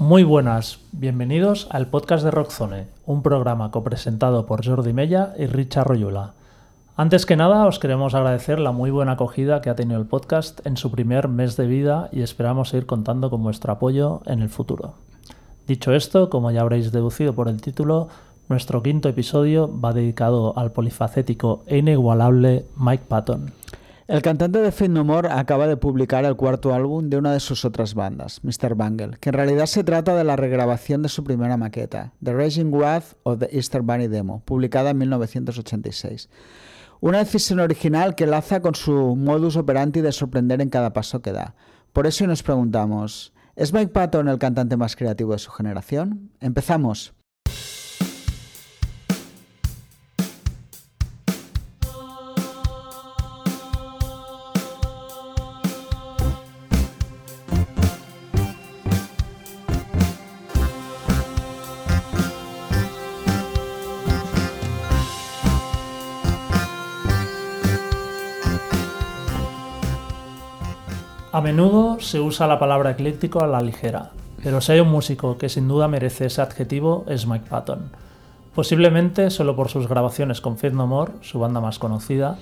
Muy buenas, bienvenidos al podcast de Rockzone, un programa copresentado por Jordi Mella y Richard Royula. Antes que nada, os queremos agradecer la muy buena acogida que ha tenido el podcast en su primer mes de vida y esperamos seguir contando con vuestro apoyo en el futuro. Dicho esto, como ya habréis deducido por el título, nuestro quinto episodio va dedicado al polifacético e inigualable Mike Patton. El cantante de Fate No More acaba de publicar el cuarto álbum de una de sus otras bandas, Mr. Bangle, que en realidad se trata de la regrabación de su primera maqueta, The Raging Wrath of the Easter Bunny Demo, publicada en 1986. Una decisión original que laza con su modus operandi de sorprender en cada paso que da. Por eso nos preguntamos, ¿es Mike Patton el cantante más creativo de su generación? Empezamos. A menudo se usa la palabra ecléctico a la ligera, pero si hay un músico que sin duda merece ese adjetivo es Mike Patton. Posiblemente solo por sus grabaciones con Faith No More, su banda más conocida,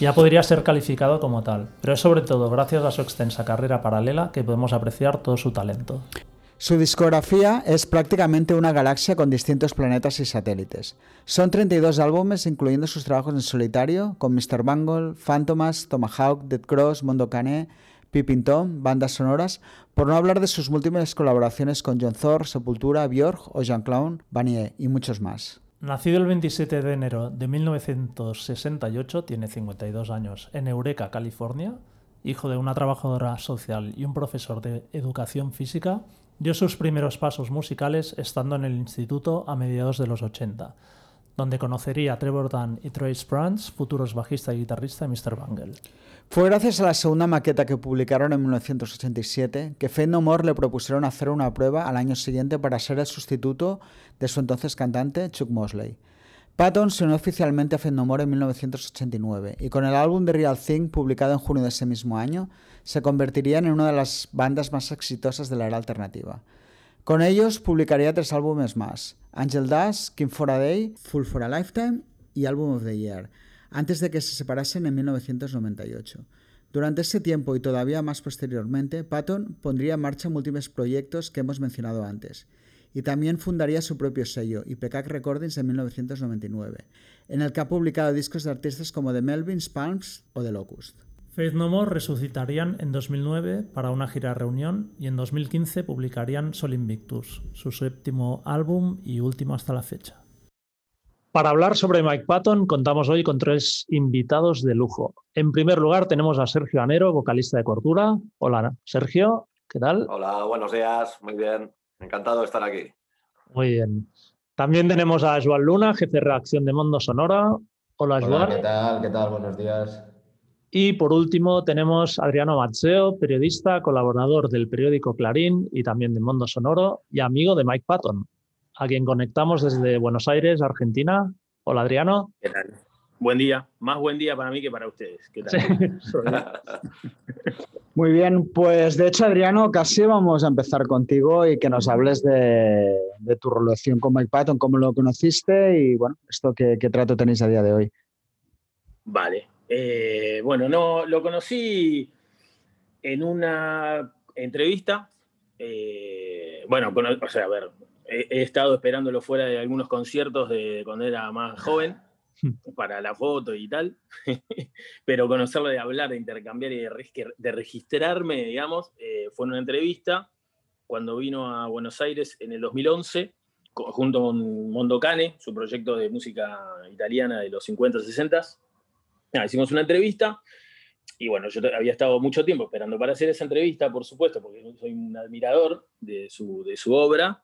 ya podría ser calificado como tal, pero es sobre todo gracias a su extensa carrera paralela que podemos apreciar todo su talento. Su discografía es prácticamente una galaxia con distintos planetas y satélites. Son 32 álbumes, incluyendo sus trabajos en solitario, con Mr. Bungle, Phantomas, Tomahawk, Dead Cross, Mondo Cane, Pippin Tom, bandas sonoras, por no hablar de sus múltiples colaboraciones con John Thor, Sepultura, Björk o Jean-Claude Vanier y muchos más. Nacido el 27 de enero de 1968, tiene 52 años, en Eureka, California, hijo de una trabajadora social y un profesor de educación física, dio sus primeros pasos musicales estando en el instituto a mediados de los 80 donde conocería a Trevor Dunn y Troy Sprance, futuros bajista y guitarrista de Mr. Bungle. Fue gracias a la segunda maqueta que publicaron en 1987 que Fade No le propusieron hacer una prueba al año siguiente para ser el sustituto de su entonces cantante Chuck Mosley. Patton se unió oficialmente a Fade No en 1989 y con el álbum The Real Thing publicado en junio de ese mismo año se convertirían en una de las bandas más exitosas de la era alternativa. Con ellos publicaría tres álbumes más, Angel Dust, King for a Day, Full for a Lifetime y Album of the Year, antes de que se separasen en 1998. Durante ese tiempo y todavía más posteriormente, Patton pondría en marcha múltiples proyectos que hemos mencionado antes, y también fundaría su propio sello, IPCAC Recordings, en 1999, en el que ha publicado discos de artistas como The Melvins, Palms o The Locust. Faith No More resucitarían en 2009 para una gira reunión y en 2015 publicarían Sol Invictus, su séptimo álbum y último hasta la fecha. Para hablar sobre Mike Patton contamos hoy con tres invitados de lujo. En primer lugar tenemos a Sergio Anero, vocalista de Cordura. Hola Sergio, ¿qué tal? Hola, buenos días, muy bien. Encantado de estar aquí. Muy bien. También tenemos a Joan Luna, jefe de redacción de Mundo Sonora. Hola, Joan. Hola, ¿qué tal? ¿Qué tal? Buenos días. Y por último tenemos a Adriano Mazzeo, periodista, colaborador del periódico Clarín y también de Mundo Sonoro y amigo de Mike Patton, a quien conectamos desde Buenos Aires, Argentina. Hola Adriano. ¿Qué tal? Buen día, más buen día para mí que para ustedes. ¿Qué tal? Muy bien, pues de hecho Adriano, casi vamos a empezar contigo y que nos hables de, tu relación con Mike Patton, cómo lo conociste y bueno, esto qué, qué trato tenéis a día de hoy. Vale, eh, bueno, no, lo conocí en una entrevista. Eh, bueno, o sea, a ver, he, estado esperándolo fuera de algunos conciertos de cuando era más joven, para la foto y tal, pero conocerlo de hablar, de intercambiar y de, registrarme, digamos, eh, fue en una entrevista cuando vino a Buenos Aires en el 2011, junto con Mondo Cane, su proyecto de música italiana de los 50-60 hicimos una entrevista y bueno, yo había estado mucho tiempo esperando para hacer esa entrevista, por supuesto, porque soy un admirador de su, de su obra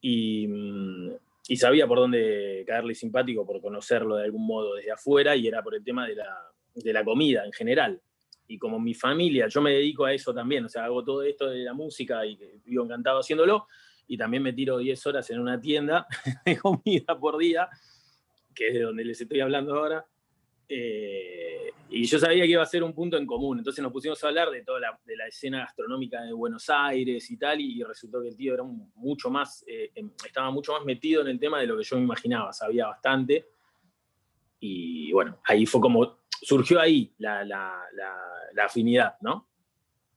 y, mm, y, sabía por dónde caerle simpático, por conocerlo de algún modo desde afuera y era por el tema de la, de la comida en general. Y como mi familia, yo me dedico a eso también, o sea, hago todo esto de la música y vivo encantado haciéndolo, y también me tiro 10 horas en una tienda de comida por día, que es de donde les estoy hablando ahora, Eh, y yo sabía que iba a ser un punto en común, entonces nos pusimos a hablar de toda la, de la escena gastronómica de Buenos Aires y tal, y, resultó que el tío era mucho más, eh, em, estaba mucho más metido en el tema de lo que yo me imaginaba, sabía bastante. Y bueno, ahí fue como, surgió ahí la, la, la, afinidad, ¿no?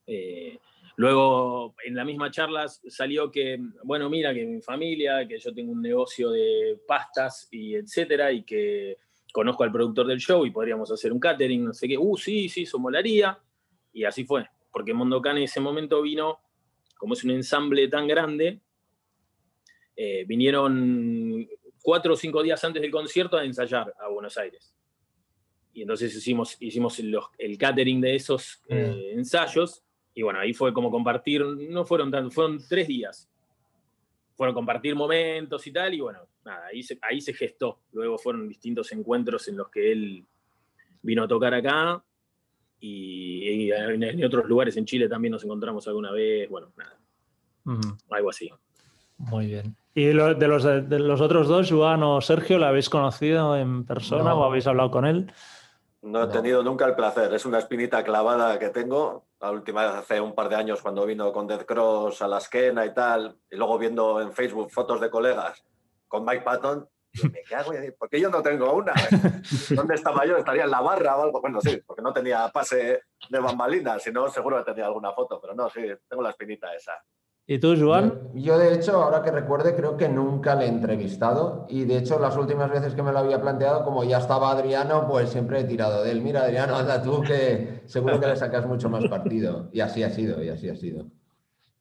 Eh, luego, en la misma charla salió que, bueno, mira, que mi familia, que yo tengo un negocio de pastas y etcétera, y que conozco al productor del show y podríamos hacer un catering, no sé qué, uh, sí, sí, eso molaría. Y así fue, porque Mondocane en ese momento vino, como es un ensamble tan grande, eh, vinieron cuatro o cinco días antes del concierto a ensayar a Buenos Aires. Y entonces hicimos, hicimos el catering de esos eh, mm. ensayos. Y bueno, ahí fue como compartir, no fueron tantos, fueron tres días. Fueron compartir momentos y tal. Y bueno, nada, ahí se, ahí se gestó. Luego fueron distintos encuentros en los que él vino a tocar acá y, en, otros lugares en Chile también nos encontramos alguna vez. Bueno, nada, algo así. Muy bien. ¿Y de los, de los otros dos, Juan o Sergio, ¿la habéis conocido en persona o habéis hablado con él? No he tenido nunca el placer. Es una espinita clavada que tengo. La última vez hace un par de años cuando vino con Death Cross a la esquena y tal, y luego viendo en Facebook fotos de colegas con Mike Patton, me cago en ¿por qué yo no tengo una? ¿Dónde estaba yo? ¿Estaría en la barra o algo? Bueno, sí, porque no tenía pase de bambalinas, si no, seguro que tenía alguna foto, pero no, sí, tengo la espinita esa. ¿Y tú, Joan? Yo, de hecho, ahora que recuerde, creo que nunca le he entrevistado. Y de hecho, las últimas veces que me lo había planteado, como ya estaba Adriano, pues siempre he tirado de él. Mira, Adriano, anda tú, que seguro que le sacas mucho más partido. Y así ha sido, y así ha sido.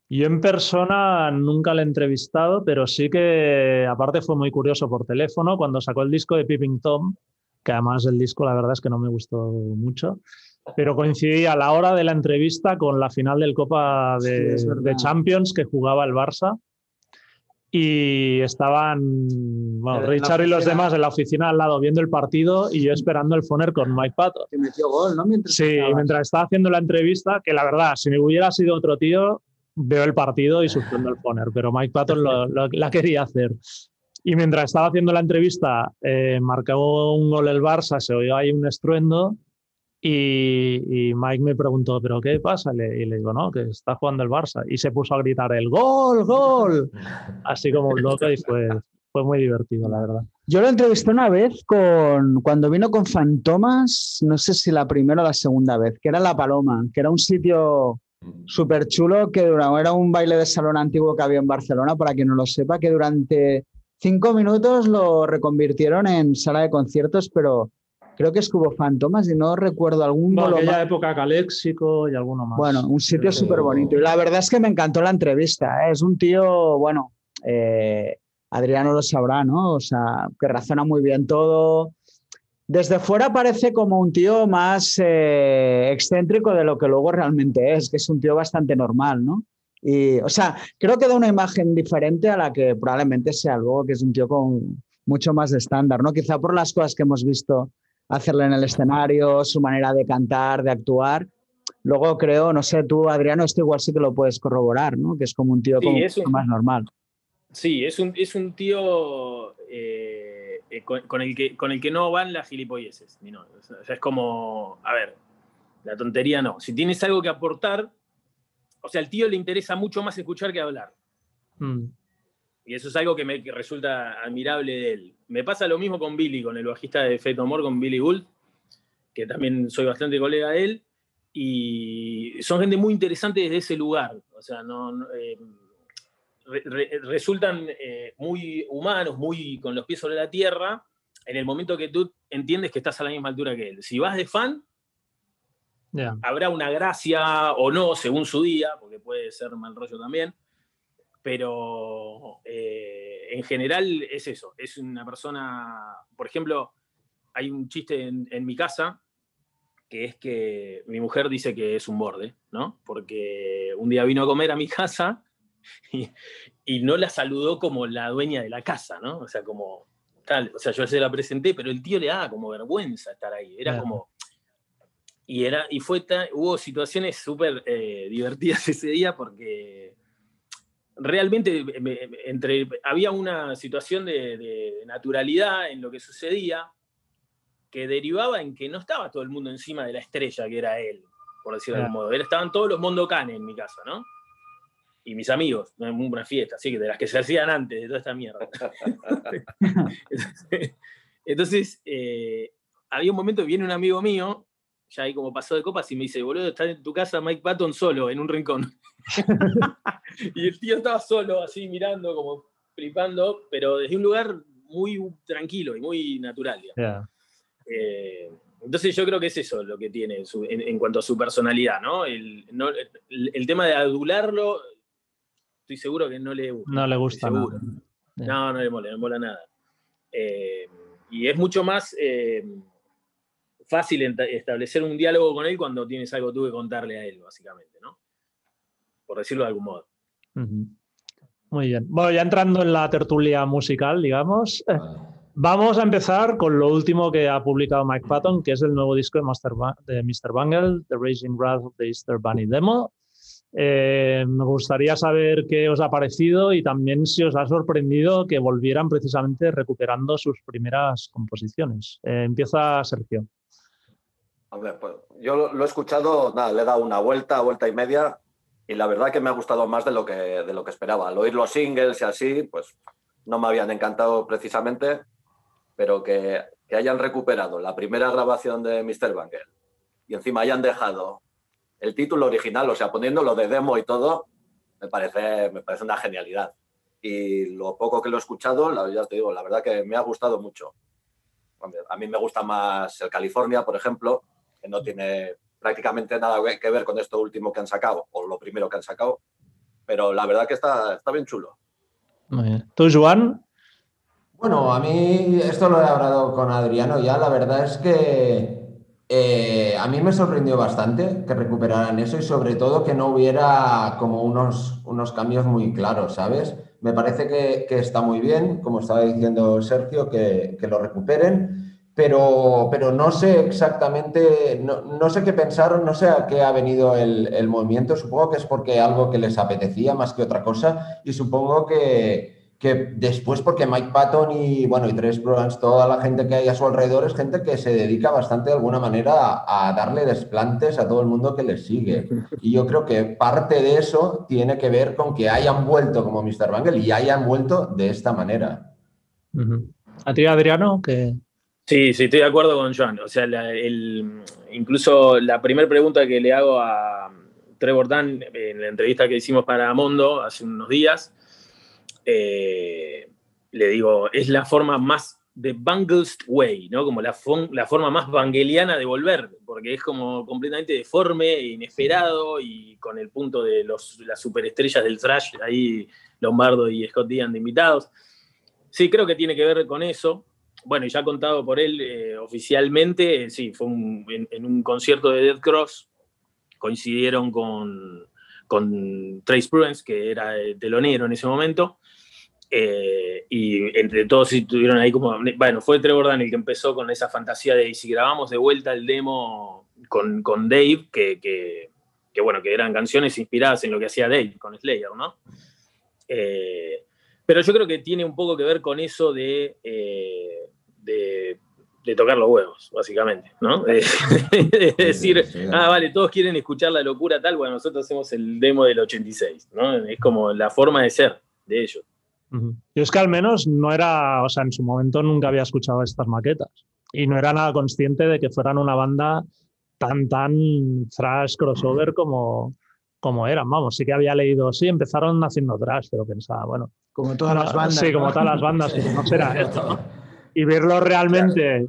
Yo en persona nunca le he entrevistado, pero sí que aparte fue muy curioso por teléfono cuando sacó el disco de Pipping Tom, que además el disco la verdad es que no me gustó mucho, pero coincidí a la hora de la entrevista con la final del Copa de, Champions que jugaba el Barça y estaban Richard y los demás en la oficina al lado viendo el partido y yo esperando el foner con Mike Pato. Que metió gol, ¿no? sí, mientras estaba haciendo la entrevista, que la verdad, si me hubiera sido otro tío, veo el partido y suspendo el poner, pero Mike Patton la quería hacer. Y mientras estaba haciendo la entrevista, eh, marcó un gol el Barça, se oyó ahí un estruendo y, Mike me preguntó, ¿pero qué pasa? y le digo, no, que está jugando el Barça. Y se puso a gritar el gol, gol, así como un loco y fue, fue muy divertido, la verdad. Yo lo entrevisté una vez con, cuando vino con Fantomas, no sé si la primera o la segunda vez, que era La Paloma, que era un sitio súper chulo que era un baile de salón antiguo que había en Barcelona, para quien no lo sepa, que durante cinco minutos lo reconvirtieron en sala de conciertos, pero creo que es hubo fantomas y no recuerdo algún... En aquella época Caléxico y alguno más. Bueno, un sitio súper bonito. Y la verdad es que me encantó la entrevista. ¿eh? Es un tío, bueno, eh, Adriano lo sabrá, ¿no? O sea, que razona muy bien todo, desde fuera parece como un tío más eh, excéntrico de lo que luego realmente es, que es un tío bastante normal, ¿no? Y, o sea, creo que da una imagen diferente a la que probablemente sea luego, que es un tío con mucho más de estándar, ¿no? Quizá por las cosas que hemos visto hacerle en el escenario, su manera de cantar, de actuar. Luego creo, no sé, tú, Adriano, esto igual sí que lo puedes corroborar, ¿no? Que es como un tío más normal. Sí, es un, es un tío... Eh, eh, con, el que, con el que no van las gilipolleces. es como, a ver, la tontería no. Si tienes algo que aportar, o sea, al tío le interesa mucho más escuchar que hablar. Mm. Y eso es algo que me resulta admirable de él. Me pasa lo mismo con Billy, con el bajista de Fate Amor, con Billy Gould, que también soy bastante colega de él. Y son gente muy interesante desde ese lugar. O sea, no, eh, resultan eh, muy humanos, muy con los pies sobre la tierra, en el momento que tú entiendes que estás a la misma altura que él. Si vas de fan, habrá una gracia o no, según su día, porque puede ser mal rollo también, pero eh, en general es eso, es una persona, por ejemplo, hay un chiste en, en mi casa que es que mi mujer dice que es un borde, ¿no? Porque un día vino a comer a mi casa y, no la saludó como la dueña de la casa, ¿no? O sea, como tal, o sea, yo se la presenté, pero el tío le daba como vergüenza estar ahí, era como... Y, era, y fue hubo situaciones súper eh, divertidas ese día porque realmente entre, había una situación de, naturalidad en lo que sucedía, que derivaba en que no estaba todo el mundo encima de la estrella que era él, por decirlo de algún modo. estaban todos los Mondocanes en mi casa, ¿no? Y mis amigos, una fiesta, así que de las que se hacían antes de toda esta mierda. entonces, eh, había un momento que viene un amigo mío, ya ahí como pasó de copas, y me dice, boludo, está en tu casa Mike Patton solo, en un rincón. y el tío estaba solo, así mirando, como flipando, pero desde un lugar muy tranquilo y muy natural. Eh, entonces yo creo que es eso lo que tiene en, cuanto a su personalidad, ¿no? El, tema de adularlo, estoy seguro que no le gusta. No le gusta No, no le mola, no le mola nada. Eh, y es mucho más eh, fácil establecer un diálogo con él cuando tienes algo tú que contarle a él, básicamente, ¿no? Por decirlo de algún modo. Muy bien. Bueno, ya entrando en la tertulia musical, digamos, eh, vamos a empezar con lo último que ha publicado Mike Patton, que es el nuevo disco de, Master de Mr. Bungle, The Raging Wrath of the Easter Bunny Demo. Eh, me gustaría saber qué os ha parecido y también si os ha sorprendido que volvieran precisamente recuperando sus primeras composiciones. Eh, empieza Sergio. Pues yo lo he escuchado, nada, le he dado una vuelta, vuelta y media, y la verdad que me ha gustado más de lo que, de lo que esperaba. Al oír los singles y así, pues no me habían encantado precisamente, pero que, hayan recuperado la primera grabación de Mr. Banger y encima hayan dejado el título original, o sea, poniéndolo de demo y todo, me parece, me parece una genialidad. Y lo poco que lo he escuchado, la, ya te digo, la verdad que me ha gustado mucho. A mí me gusta más el California, por ejemplo, que no tiene prácticamente nada que ver con esto último que han sacado, o lo primero que han sacado, pero la verdad que está, está bien chulo. ¿Tú, Joan? Bueno, a mí esto lo he hablado con Adriano ya, la verdad es que eh, a mí me sorprendió bastante que recuperaran eso y sobre todo que no hubiera como unos, unos cambios muy claros, ¿sabes? Me parece que, está muy bien, como estaba diciendo Sergio, que, que lo recuperen pero, pero no sé exactamente, no, sé qué pensaron, no sé a qué ha venido el, movimiento, supongo que es porque algo que les apetecía más que otra cosa y supongo que, que después porque Mike Patton y, bueno, y Tres Browns, toda la gente que hay a su alrededor es gente que se dedica bastante de alguna manera a, darle desplantes a todo el mundo que les sigue. Y yo creo que parte de eso tiene que ver con que hayan vuelto como Mr. Bangle y hayan vuelto de esta manera. A ti, Adriano, que Sí, sí, estoy de acuerdo con Joan. O sea, el, incluso la primera pregunta que le hago a Trevor Dan en la entrevista que hicimos para Mondo hace unos días, eh, le digo, es la forma más de Bangles Way, ¿no? Como la, forma más bangeliana de volver, porque es como completamente deforme, inesperado y con el punto de los, las superestrellas del thrash, ahí Lombardo y Scott Dean de invitados. Sí, creo que tiene que ver con eso bueno, ya contado por él eh, oficialmente, eh, sí, fue en, un concierto de Dead Cross, coincidieron con, con Trace Prudence, que era telonero en ese momento, eh, y entre todos estuvieron ahí como, bueno, fue Trevor Dan el que empezó con esa fantasía de, si grabamos de vuelta el demo con, con Dave, que, que, que, bueno, que eran canciones inspiradas en lo que hacía Dave con Slayer, ¿no? pero yo creo que tiene un poco que ver con eso de de, tocar los huevos, básicamente, ¿no? Es decir, ah, vale, todos quieren escuchar la locura tal, bueno, nosotros hacemos el demo del 86, ¿no? Es como la forma de ser de ellos. Yo es que al menos no era, o sea, en su momento nunca había escuchado estas maquetas y no era nada consciente de que fueran una banda tan, tan thrash crossover como, como eran. Vamos, sí que había leído, sí, empezaron haciendo thrash, pero pensaba, bueno. Como todas las bandas. Sí, como todas las bandas, pero no será esto y verlo realmente.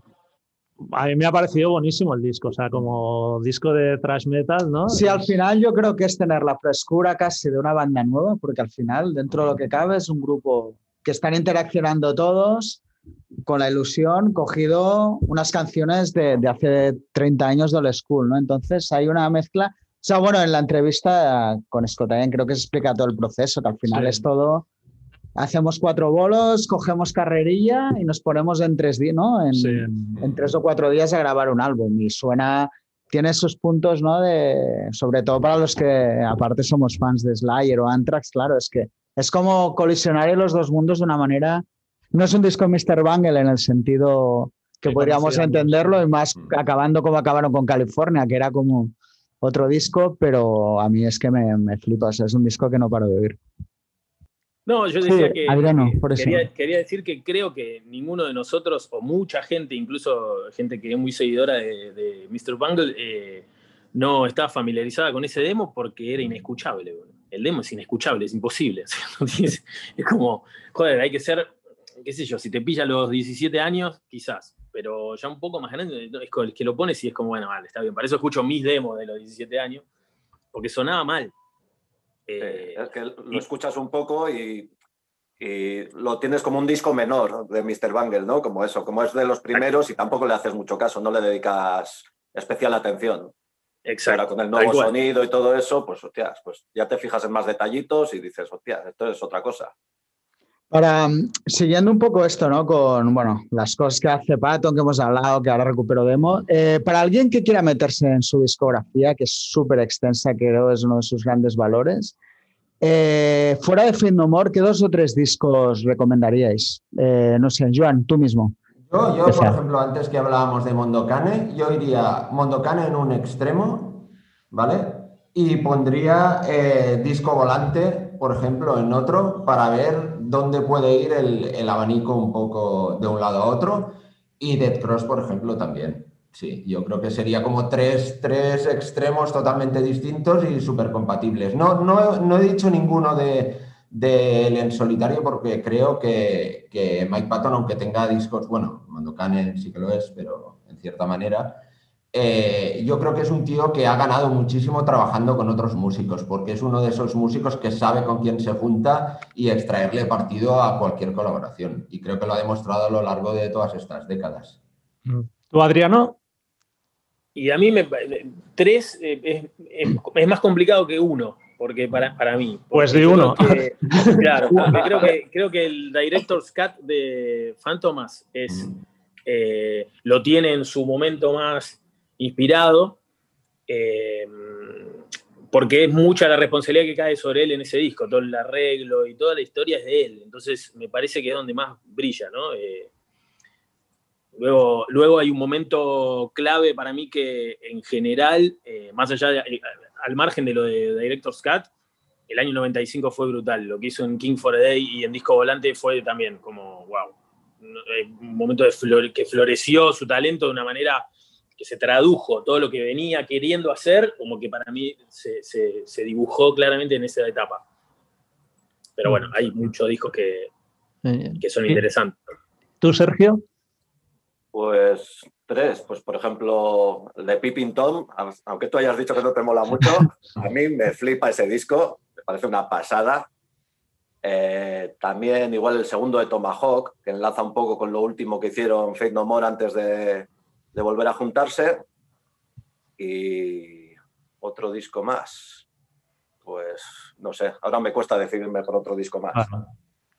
A mí me ha parecido buenísimo el disco, o sea, como disco de thrash metal, ¿no? Sí, al final yo creo que es tener la frescura casi de una banda nueva, porque al final, dentro de lo que cabe, es un grupo que están interaccionando todos con la ilusión, cogido unas canciones de, de hace 30 años de Old School, ¿no? Entonces hay una mezcla. O sea, bueno, en la entrevista con Scott también creo que se explica todo el proceso, que al final es todo hacemos cuatro bolos, cogemos carrerilla y nos ponemos en tres días, ¿no? En, tres o cuatro días a grabar un álbum. Y suena, tiene esos puntos, ¿no? De, sobre todo para los que aparte somos fans de Slayer o Anthrax, claro, es que es como colisionar en los dos mundos de una manera. No es un disco Mr. Bangle en el sentido que podríamos entenderlo y más Mm. acabando como acabaron con California, que era como otro disco, pero a mí es que me, me flipa, o sea, es un disco que no paro de oír. No, yo Sí, decía que, Adriano, que por eso. quería, quería decir que creo que ninguno de nosotros, o mucha gente, incluso gente que es muy seguidora de, de Mr. Bungle, eh, no estaba familiarizada con ese demo porque era inescuchable. El demo es inescuchable, es imposible. o sea, no tienes- es como, joder, hay que ser, qué sé yo, si te pilla a los 17 años, quizás, pero ya un poco más grande, es el que lo pones y es como, bueno, vale, está bien. Para eso escucho mis demos de los 17 años, porque sonaba mal. Eh, es que lo escuchas un poco y, y lo tienes como un disco menor de Mr. Bangle, ¿no? Como eso, como es de los primeros y tampoco le haces mucho caso, no le dedicas especial atención. exacto. Ahora con el nuevo sonido y todo eso, pues hostias, pues ya te fijas en más detallitos y dices, hostias, esto es otra cosa. Para, mm, siguiendo un poco esto, ¿no? Con, bueno, las cosas que hace Patton, que hemos hablado, que ahora recupero demo, eh, para alguien que quiera meterse en su discografía, que es súper extensa, creo es uno de sus grandes valores, eh, fuera de Fate No More, ¿qué dos o tres discos recomendaríais? Eh, no sé, Joan, tú mismo. Yo, yo, por ejemplo, antes que hablábamos de Mondocane, yo iría Mondocane en un extremo, ¿vale? Y pondría eh, disco volante, por ejemplo, en otro, para ver dónde puede ir el, el abanico un poco de un lado a otro. Y Dead Cross, por ejemplo, también. Sí, yo creo que sería como tres, tres extremos totalmente distintos y súper compatibles. No, no, no he dicho ninguno de, de él en solitario porque creo que, que Mike Patton, aunque tenga discos, bueno, Mondokane sí que lo es, pero en cierta manera, eh, yo creo que es un tío que ha ganado muchísimo trabajando con otros músicos, porque es uno de esos músicos que sabe con quién se junta y extraerle partido a cualquier colaboración. Y creo que lo ha demostrado a lo largo de todas estas décadas. ¿Tú, Adriano? Y a mí me tres eh, es, es- es más complicado que uno, porque para, para mí. Pues yo uno. creo que- claro, porque creo que, creo que el Director's Cut de Phantomas es, eh, lo tiene en su momento más inspirado, eh, porque es mucha la responsabilidad que cae sobre él en ese disco, todo el arreglo y toda la historia es de él, entonces me parece que es donde más brilla, ¿no? Eh, Luego, luego hay un momento clave para mí que en general, eh, más allá de, al margen de lo de Director's Cut, el año 95 fue brutal. Lo que hizo en King for a Day y en Disco Volante fue también como, wow, un momento de que floreció su talento de una manera que se tradujo todo lo que venía queriendo hacer, como que para mí se, se- se dibujó claramente en esa etapa. Pero bueno, hay muchos discos que, que son interesantes. ¿Tú, Sergio? Pues tres, pues por ejemplo, el de Pippin Tom, aunque tú hayas dicho que no te mola mucho, a mí me flipa ese disco, me parece una pasada. Eh, también igual el segundo de Tomahawk, que enlaza un poco con lo último que hicieron Fate No More antes de, de volver a juntarse. Y otro disco más. Pues no sé, ahora me cuesta decidirme por otro disco más. Ah,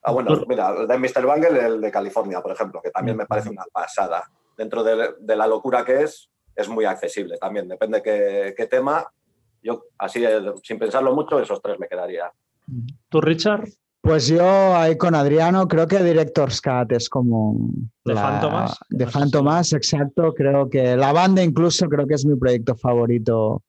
Ah, bueno, mira, el de Mr. Bangle, el de California, por ejemplo, que también me parece una pasada. Dentro de, de la locura que es, es muy accesible también. Depende qué, qué tema. Yo, así, eh, sin pensarlo mucho, esos tres me quedaría. ¿Tú, Richard? Pues yo ahí con Adriano creo que Director's Cut es como... ¿De Fantomas? De Fantomas, exacto. Creo que la banda incluso creo que es mi proyecto favorito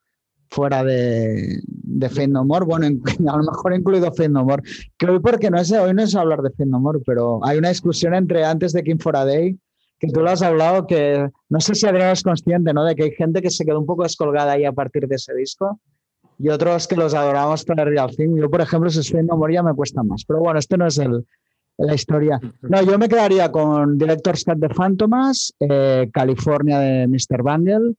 fuera de, de Fate No More. Bueno, en- a lo mejor incluido Fate No More. Que hoy porque no es, hoy no es hablar de Fate No More, pero hay una discusión entre antes de King for a Day que tú lo has hablado, que no sé si Adriano es consciente, ¿no? De que hay gente que se quedó un poco descolgada ahí a partir de ese disco y otros que los adoramos para Real Thing. Yo, por ejemplo, si estoy en memoria me cuesta más. Pero bueno, este no es el, la historia. No, yo me quedaría con Director's Cut de Phantomas, eh, California de Mr. Bangle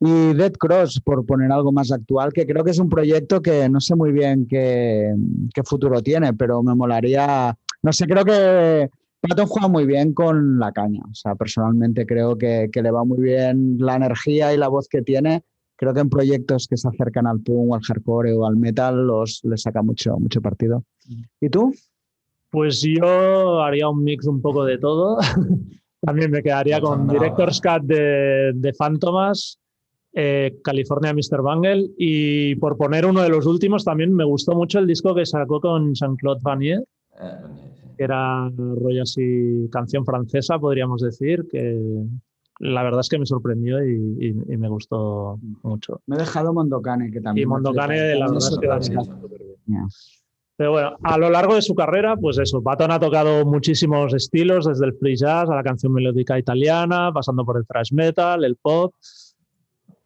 y Dead Cross, por poner algo más actual, que creo que es un proyecto que no sé muy bien qué, qué futuro tiene, pero me molaría. No sé, creo que Patton juega muy bien con la caña. O sea, personalmente creo que, que le va muy bien la energía y la voz que tiene creo que en proyectos que se acercan al punk o al hardcore o al metal los les saca mucho, mucho partido. ¿Y tú? Pues yo haría un mix un poco de todo. También me quedaría con Bravo. Director's Cut de, de Phantomas, eh, California Mr. Bungle y por poner uno de los últimos, también me gustó mucho el disco que sacó con Jean-Claude Vanier, sí. que era rollo así canción francesa, podríamos decir, que la verdad es que me sorprendió y, me gustó mucho. Me he dejado Mondocane, que también. Y Mondocane, la verdad es que Pero bueno, a lo largo de su carrera, pues eso, Patton ha tocado muchísimos estilos, desde el free jazz a la canción melódica italiana, pasando por el thrash metal, el pop.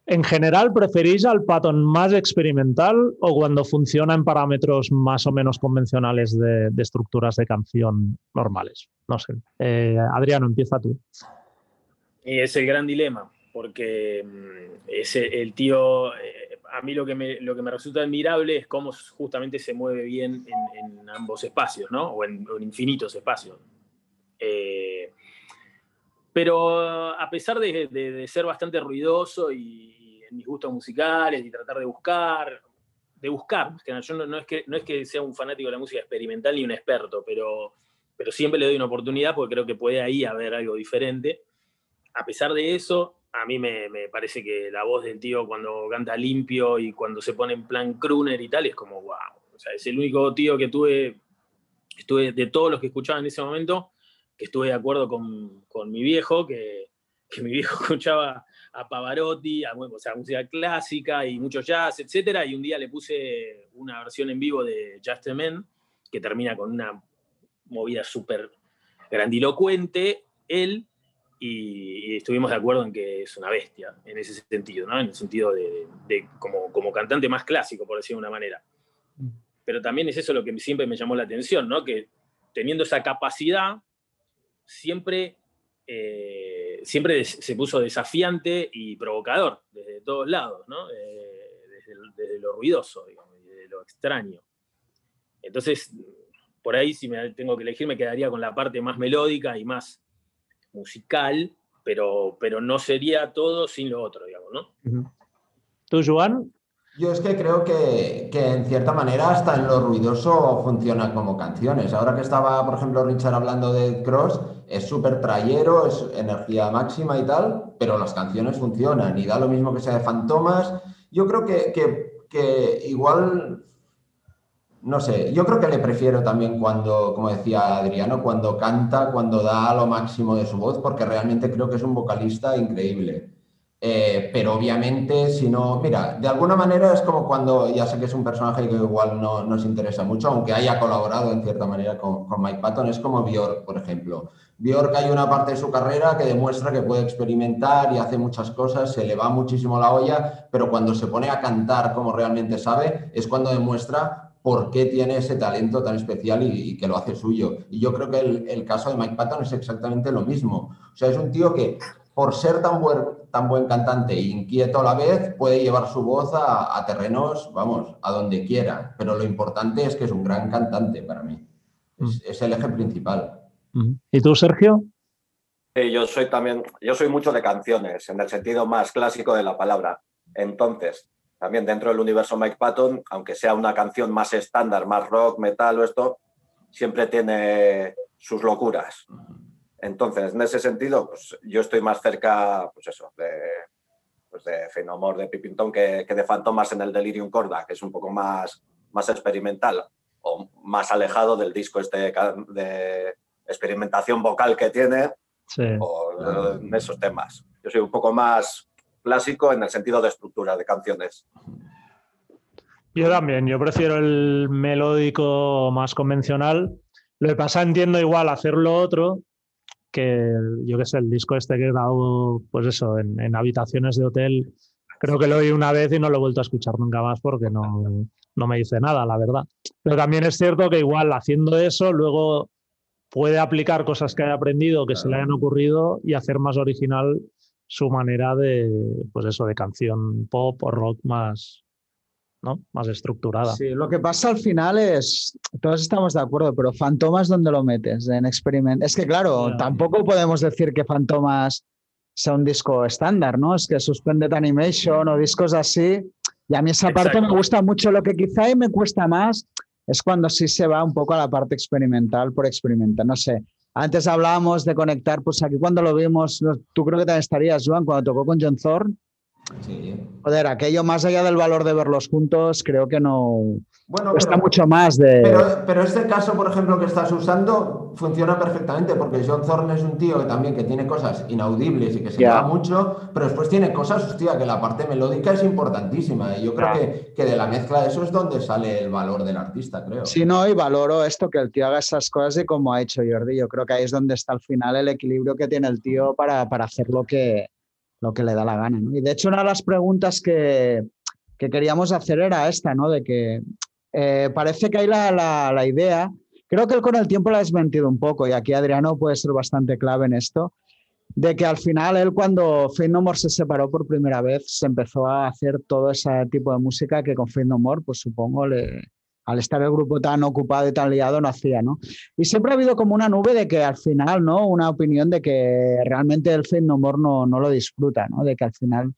En general, ¿preferís al Patton más experimental o cuando funciona en parámetros más o menos convencionales de, estructuras de canción normales? No sé. Eh, Adriano, empieza tú. Es el gran dilema, porque mm, ese, el tío, eh, a mí lo que, me, lo que me resulta admirable es cómo justamente se mueve bien en, ambos espacios, ¿no? O en, infinitos espacios. Eh, pero a pesar de, ser bastante ruidoso y, en mis gustos musicales y tratar de buscar, de buscar, yo no, es que, no es que sea un fanático de la música experimental ni un experto, pero, pero siempre le doy una oportunidad porque creo que puede ahí haber algo diferente a pesar de eso, a mí me, parece que la voz del tío cuando canta limpio y cuando se pone en plan crooner y tal, es como wow. O sea, es el único tío que tuve, estuve de todos los que escuchaba en ese momento, que estuve de acuerdo con, mi viejo, que, mi viejo escuchaba a Pavarotti, a, música clásica y mucho jazz, etc. Y un día le puse una versión en vivo de Just a Man, que termina con una movida súper grandilocuente. Él y, estuvimos de acuerdo en que es una bestia en ese sentido, ¿no? en el sentido de, como, como, cantante más clásico, por decirlo de una manera. Mm. Pero también es eso lo que siempre me llamó la atención, ¿no? que teniendo esa capacidad, siempre, eh, siempre se puso desafiante y provocador desde todos lados, ¿no? Eh, desde, lo ruidoso, digamos, desde lo extraño. Entonces, por ahí, si me tengo que elegir, me quedaría con la parte más melódica y más musical, pero, pero no sería todo sin lo otro, digamos, ¿no? ¿Tú, Joan? Yo es que creo que, en cierta manera hasta en lo ruidoso funciona como canciones. Ahora que estaba, por ejemplo, Richard hablando de Cross, es súper trayero, es energía máxima y tal, pero las canciones funcionan y da lo mismo que sea de Fantomas. Yo creo que, que, que igual no sé, yo creo que le prefiero también cuando, como decía Adriano, cuando canta, cuando da lo máximo de su voz, porque realmente creo que es un vocalista increíble. Eh, pero obviamente, si no, mira, de alguna manera es como cuando, ya sé que es un personaje que igual no nos interesa mucho, aunque haya colaborado en cierta manera con, con, Mike Patton, es como Bjork, por ejemplo. Bjork hay una parte de su carrera que demuestra que puede experimentar y hace muchas cosas, se le va muchísimo la olla, pero cuando se pone a cantar como realmente sabe, es cuando demuestra por qué tiene ese talento tan especial y, que lo hace suyo. Y yo creo que el, caso de Mike Patton es exactamente lo mismo. O sea, es un tío que por ser tan buen, tan buen cantante e inquieto a la vez, puede llevar su voz a, terrenos, vamos, a donde quiera. Pero lo importante es que es un gran cantante para mí. Es, mm. el eje principal. ¿Y tú, Sergio? yo soy también, yo soy mucho de canciones, en el sentido más clásico de la palabra. Entonces, también dentro del universo Mike Patton, aunque sea una canción más estándar, más rock, metal o esto, siempre tiene sus locuras. Entonces, en ese sentido, pues yo estoy más cerca, pues eso, de, pues de Fenomor, de Pipintón, que, que, de Fantomas en el Delirium Corda, que es un poco más, más experimental o más alejado del disco este de experimentación vocal que tiene o en esos temas. Yo soy un poco más clásico en el sentido de estructura de canciones. Yo también, yo prefiero el melódico más convencional. Lo que pasa, entiendo igual hacerlo otro, que yo qué sé, el disco este que he dado, pues eso, en, habitaciones de hotel, creo que lo oí una vez y no lo he vuelto a escuchar nunca más porque no, no me dice nada, la verdad. Pero también es cierto que igual haciendo eso, luego puede aplicar cosas que haya aprendido, que se le hayan ocurrido y hacer más original su manera de, pues eso, de canción pop o rock más, ¿no? Más estructurada. Sí, lo que pasa al final es, todos estamos de acuerdo, pero Fantomas, ¿dónde lo metes? En Experiment. Es que claro, tampoco podemos decir que Fantomas sea un disco estándar, ¿no? Es que Suspended Animation o discos así. Y a mí esa parte me gusta mucho. Lo que quizá y me cuesta más es cuando sí se va un poco a la parte experimental por experimentar. No sé, antes hablábamos de conectar, pues aquí cuando lo vimos, tú creo que también estarías, Joan, cuando tocó con John Thorne. Sí. Joder, aquello más allá del valor de verlos juntos, creo que no. Bueno, está mucho más de. Pero, este caso, por ejemplo, que estás usando, funciona perfectamente, porque John Thorne es un tío que también que tiene cosas inaudibles y que se llama mucho, pero después tiene cosas, hostia, que la parte melódica es importantísima. Y yo creo que, que, de la mezcla de eso es donde sale el valor del artista, creo. Sí, no, y valoro esto, que el tío haga esas cosas y como ha hecho Jordi. Yo creo que ahí es donde está al final el equilibrio que tiene el tío para, para hacer lo que lo que le da la gana. Y de hecho, una de las preguntas que, queríamos hacer era esta, ¿no? De que eh, parece que hay la, idea, creo que él con el tiempo la ha desmentido un poco, y aquí Adriano puede ser bastante clave en esto, de que al final él cuando Fade No More se separó por primera vez, se empezó a hacer todo ese tipo de música que con Fade No More, pues supongo, le, al estar el grupo tan ocupado y tan liado, no hacía, ¿no? Y siempre ha habido como una nube de que al final, ¿no? Una opinión de que realmente el Fade No More no, no lo disfruta, ¿no? De que al final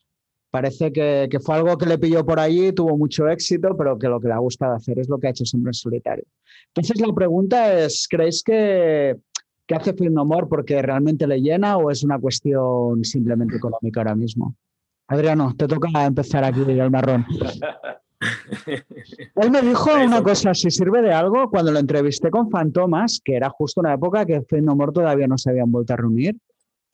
parece que, que, fue algo que le pilló por allí, tuvo mucho éxito, pero que lo que le ha gustado hacer es lo que ha hecho siempre en solitario. Entonces la pregunta es, ¿creéis que, que hace Fade No More porque realmente le llena o es una cuestión simplemente económica ahora mismo? Adriano, te toca empezar aquí el marrón. Él me dijo una cosa, si sirve de algo, cuando lo entrevisté con Fantomas, que era justo una época que More todavía no se habían vuelto a reunir,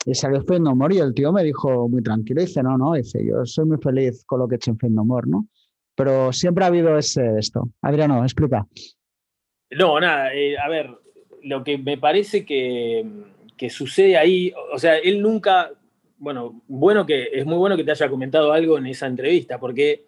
y salió More y el tío me dijo muy tranquilo, dice, no, no, dice, yo soy muy feliz con lo que he hecho en More, ¿no? Pero siempre ha habido ese esto. Adriano, explica. No, nada, eh, a ver, lo que me parece que, que sucede ahí, o sea, él nunca, bueno, bueno que es muy bueno que te haya comentado algo en esa entrevista, porque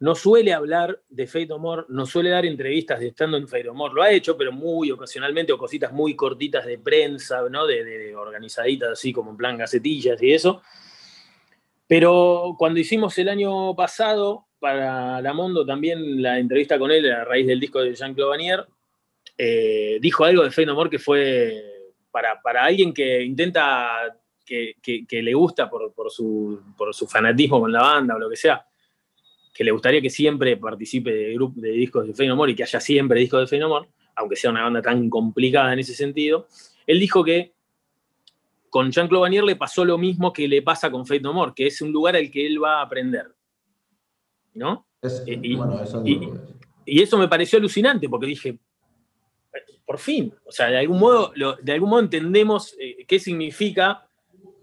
no suele hablar de Fate No no suele dar entrevistas de estando en Fate No Lo ha hecho, pero muy ocasionalmente, o cositas muy cortitas de prensa, ¿no? De, organizaditas así como en plan gacetillas y eso. Pero cuando hicimos el año pasado para La Mondo también la entrevista con él a raíz del disco de Jean-Claude Vanier, eh, dijo algo de Fate No que fue para, para alguien que intenta, que, le gusta por, su, por su fanatismo con la banda o lo que sea, que le gustaría que siempre participe de, grupo, de discos de Fey y que haya siempre discos de Fey aunque sea una banda tan complicada en ese sentido, él dijo que con Jean-Claude Vanier le pasó lo mismo que le pasa con Fate No More, que es un lugar al que él va a aprender. ¿No? Eh, y, eso me pareció alucinante, porque dije, por fin, o sea, de algún modo, de algún modo entendemos eh, qué significa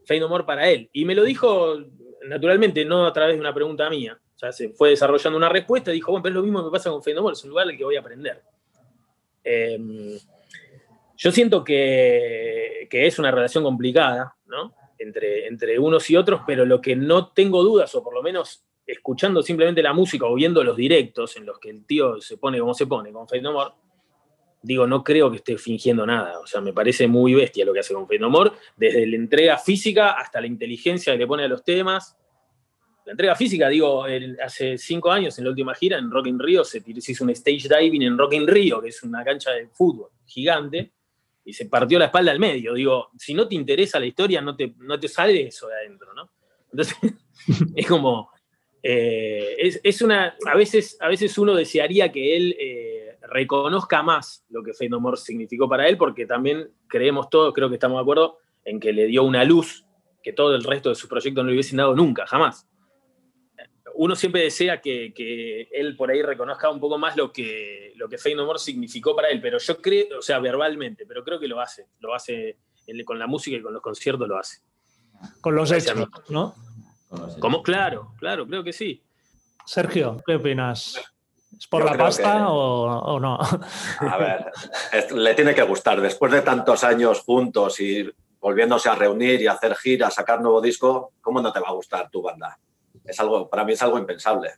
Fate No More para él. Y me lo dijo naturalmente, no a través de una pregunta mía, se fue desarrollando una respuesta y dijo, bueno, pero es lo mismo que pasa con Fendomor, es un lugar al que voy a aprender. Em, yo siento que, es una relación complicada, ¿no? Entre, entre unos y otros, pero lo que no tengo dudas, o por lo menos escuchando simplemente la música o viendo los directos en los que el tío se pone como se pone con Fate digo, no creo que esté fingiendo nada. O sea, me parece muy bestia lo que hace con Fate desde la entrega física hasta la inteligencia que le pone a los temas, entrega física, digo, hace cinco años en la última gira en Rock in Rio se, hizo un stage diving en Rock in Rio, que es una cancha de fútbol gigante, y se partió la espalda al medio. Digo, si no te interesa la historia, no te, no te sale eso de adentro, ¿no? Entonces, es como, eh, es, una, a veces, a veces uno desearía que él eh, reconozca más lo que Fate No significó para él, porque también creemos todos, creo que estamos de acuerdo, en que le dio una luz que todo el resto de sus proyectos no le hubiesen dado nunca, jamás uno siempre desea que, él por ahí reconozca un poco más lo que, lo que Fade No More significó para él, pero yo creo, o sea, verbalmente, pero creo que lo hace, lo hace con la música y con los conciertos lo hace. Con los hechos, ¿no? ¿Cómo? Claro, claro, creo que sí. Sergio, ¿qué opinas? ¿Es por la pasta o, no? A ver, le tiene que gustar. Después de tantos años juntos y volviéndose a reunir y hacer giras, sacar nuevo disco, ¿cómo no te va a gustar tu banda? Es algo, para mí es algo impensable.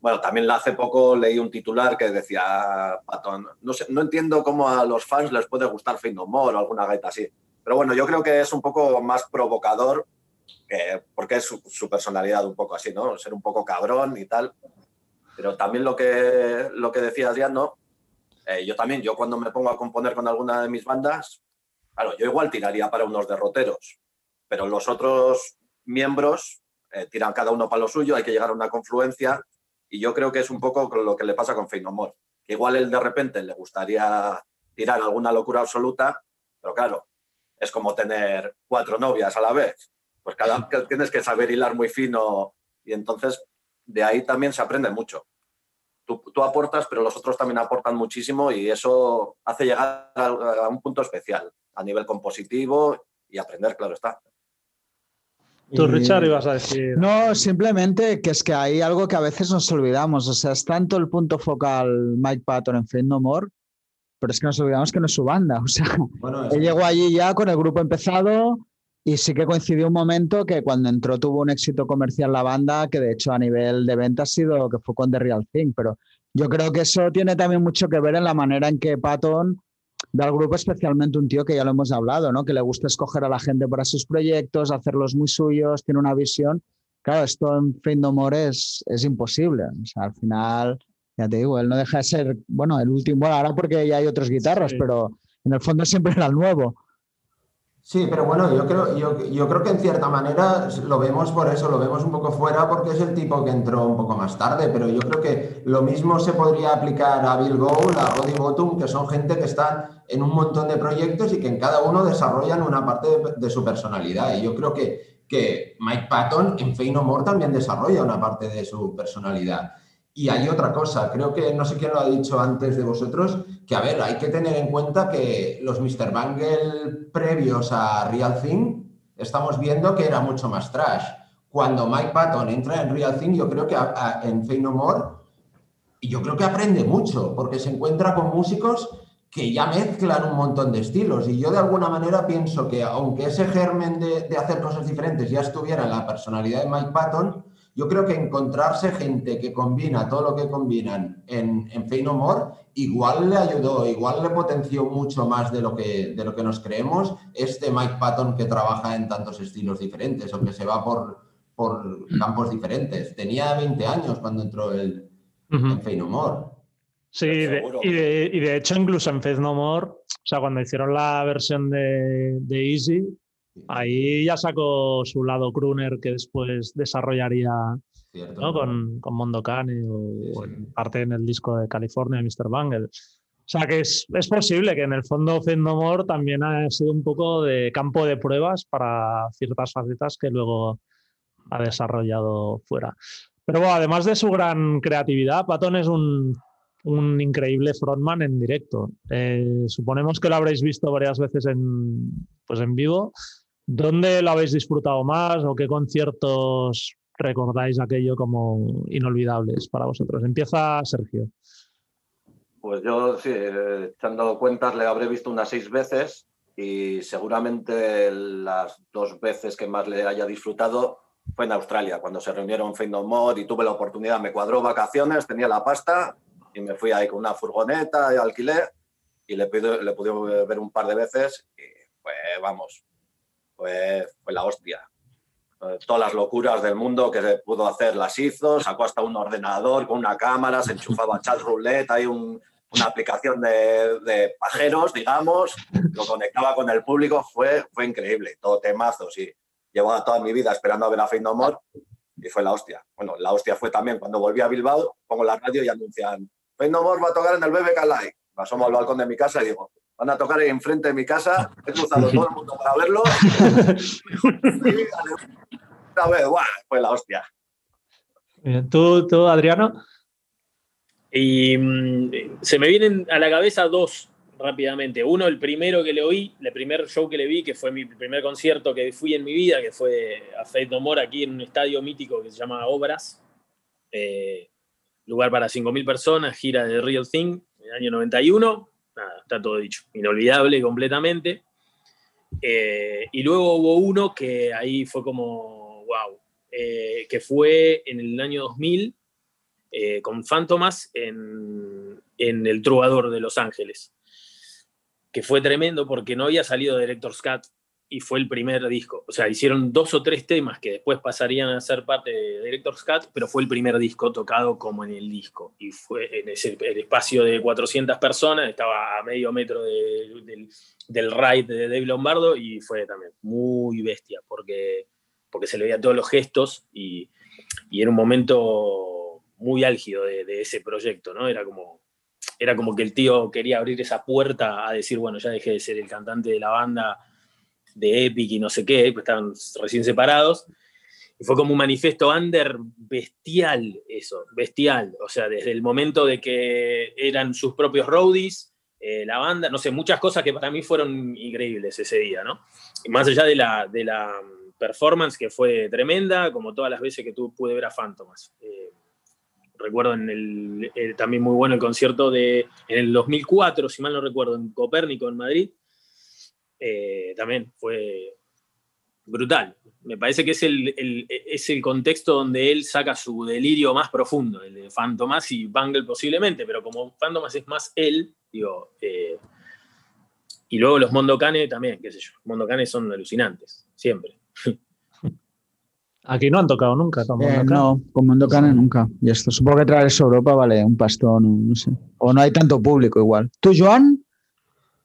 Bueno, también hace poco leí un titular que decía, Patón, no, sé, no entiendo cómo a los fans les puede gustar Fade No More o alguna gaita así. Pero bueno, yo creo que es un poco más provocador, que, porque es su, personalidad un poco así, ¿no? Ser un poco cabrón y tal. Pero también lo que, lo que decías ya, ¿no? Eh, yo también, yo cuando me pongo a componer con alguna de mis bandas, claro, yo igual tiraría para unos derroteros, pero los otros miembros eh, tiran cada uno para lo suyo, hay que llegar a una confluencia y yo creo que es un poco lo que le pasa con Fey que igual él de repente le gustaría tirar alguna locura absoluta, pero claro, es como tener cuatro novias a la vez, pues cada tienes que saber hilar muy fino Y entonces de ahí también se aprende mucho. Tú, tú aportas, pero los otros también aportan muchísimo y eso hace llegar a, a un punto especial a nivel compositivo y aprender, claro está. Tú, Richard, ibas a decir. No, simplemente que es que hay algo que a veces nos olvidamos. O sea, es tanto el punto focal Mike Patton en Fade No More, pero es que nos olvidamos que no es su banda. O sea, Bueno, él llegó allí ya con el grupo empezado y sí que coincidió un momento que cuando entró tuvo un éxito comercial la banda, que de hecho a nivel de venta ha sido que fue con The Real Thing. Pero yo creo que eso tiene también mucho que ver en la manera en que Patton ve al grupo, especialmente un tío que ya lo hemos hablado, ¿no? Que le gusta escoger a la gente para sus proyectos, hacerlos muy suyos, tiene una visión. Claro, esto en Fade No More es, es imposible. O sea, al final, ya te digo, él no deja de ser, bueno, el último, bueno, ahora porque ya hay otros guitarras, Sí. pero en el fondo siempre era el nuevo. Sí, pero bueno, yo creo, yo, yo creo que en cierta manera lo vemos por eso, lo vemos un poco fuera porque es el tipo que entró un poco más tarde, pero yo creo que lo mismo se podría aplicar a Bill Gould, a Roddy Bottum, que son gente que están en un montón de proyectos y que en cada uno desarrollan una parte de, su personalidad. Y yo creo que, que Mike Patton en Fey No More también desarrolla una parte de su personalidad. Y hay otra cosa, creo que no sé quién lo ha dicho antes de vosotros, que a ver, hay que tener en cuenta que los Mr. Bangle previos a Real Thing estamos viendo que era mucho más trash. Cuando Mike Patton entra en Real Thing, yo creo que a- en Fey No More, yo creo que aprende mucho, porque se encuentra con músicos que ya mezclan un montón de estilos. Y yo de alguna manera pienso que aunque ese germen de, de hacer cosas diferentes ya estuviera en la personalidad de Mike Patton, yo creo que encontrarse gente que combina todo lo que combinan en, en Fey No More, igual le ayudó, igual le potenció mucho más de lo, que, de lo que nos creemos este Mike Patton que trabaja en tantos estilos diferentes o que se va por, por campos diferentes. Tenía 20 años cuando entró en Fey No More. Sí, de- y, de, y de hecho, incluso en Faith No More, o sea, cuando hicieron la versión de, de Easy, ahí ya sacó su lado crooner que después desarrollaría ¿cierto? ¿no? con, con Mondo Cane o, o en parte en el disco de California de Mr. Bangle. O sea que es, es posible que en el fondo Faith No More también ha sido un poco de campo de pruebas para ciertas facetas que luego ha desarrollado fuera. Pero bueno, además de su gran creatividad, Patton es un, un increíble frontman en directo. Eh, suponemos que lo habréis visto varias veces en, pues en vivo. ¿Dónde lo habéis disfrutado más o qué conciertos recordáis aquello como inolvidables para vosotros? Empieza Sergio. Pues yo, sí, echando cuentas, le habré visto unas seis veces y seguramente las dos veces que más le haya disfrutado fue en Australia, cuando se reunieron Fade No More y tuve la oportunidad, me cuadró vacaciones, tenía la pasta y me fui ahí con una furgoneta y alquilé y le pude, le pude ver un par de veces y pues vamos, fue, fue la hostia. Eh, Todas las locuras del mundo que se pudo hacer las hizo, sacó hasta un ordenador con una cámara, se enchufaba chat roulette, hay un, una aplicación de, de pajeros, digamos, lo conectaba con el público, fue, fue increíble, todo temazos y llevaba toda mi vida esperando a ver a Fade No More y fue la hostia. Bueno, la hostia fue también cuando volví a Bilbao, pongo la radio y anuncian Fade No More va a tocar en el BBK Live. Asomo al balcón de mi casa y digo, van a tocar ahí enfrente de mi casa, he cruzado todo el mundo para verlo. y una vez, ¡guau! fue la hostia. ¿Tú, tú, Adriano? Y mm, se me vienen a la cabeza dos rápidamente. Uno, el primero que le oí, el primer show que le vi, que fue mi primer concierto que fui en mi vida, que fue a Faith No More aquí en un estadio mítico que se llama Obras. Eh, lugar para 5.000 personas, gira de Real Thing, en el año 91. Nada, está todo dicho. Inolvidable completamente. Eh, y luego hubo uno que ahí fue como, wow, eh, que fue en el año 2000 eh, con Fantomas en, en El Trovador de Los Ángeles, que fue tremendo porque no había salido Director's Cut y fue el primer disco. O sea, hicieron dos o tres temas que después pasarían a ser parte de Director's Cut, pero fue el primer disco tocado como en el disco. Y fue en ese el espacio de 400 personas, estaba a medio metro de- del, del ride de Dave Lombardo y fue también muy bestia porque, porque se le veía todos los gestos y, y era un momento muy álgido de, de ese proyecto, ¿no? Era como, era como que el tío quería abrir esa puerta a decir, bueno, ya dejé de ser el cantante de la banda de Epic y no sé qué, pues estaban recién separados. fue como un manifiesto under bestial eso, bestial. O sea, desde el momento de que eran sus propios roadies, eh, la banda, no sé, muchas cosas que para mí fueron increíbles ese día, ¿no? Y más allá de la, de la performance que fue tremenda, como todas las veces que tú pude ver a Phantomas. Eh, recuerdo en el, también muy bueno el concierto de, en el 2004, si mal no recuerdo, en Copérnico, en Madrid. Eh, también fue brutal. Me parece que es el, es el contexto donde él saca su delirio más profundo, el de Fantomas y Bangle posiblemente, pero como Fantomas es más él, digo, eh, y luego los Mondokane también, qué sé yo, Mondokane son alucinantes, siempre. Aquí no han tocado nunca con eh, no, con Mondokane nunca. Y esto supongo que traer eso a Europa vale un pastón, no sé. O no hay tanto público igual. ¿Tú, Joan?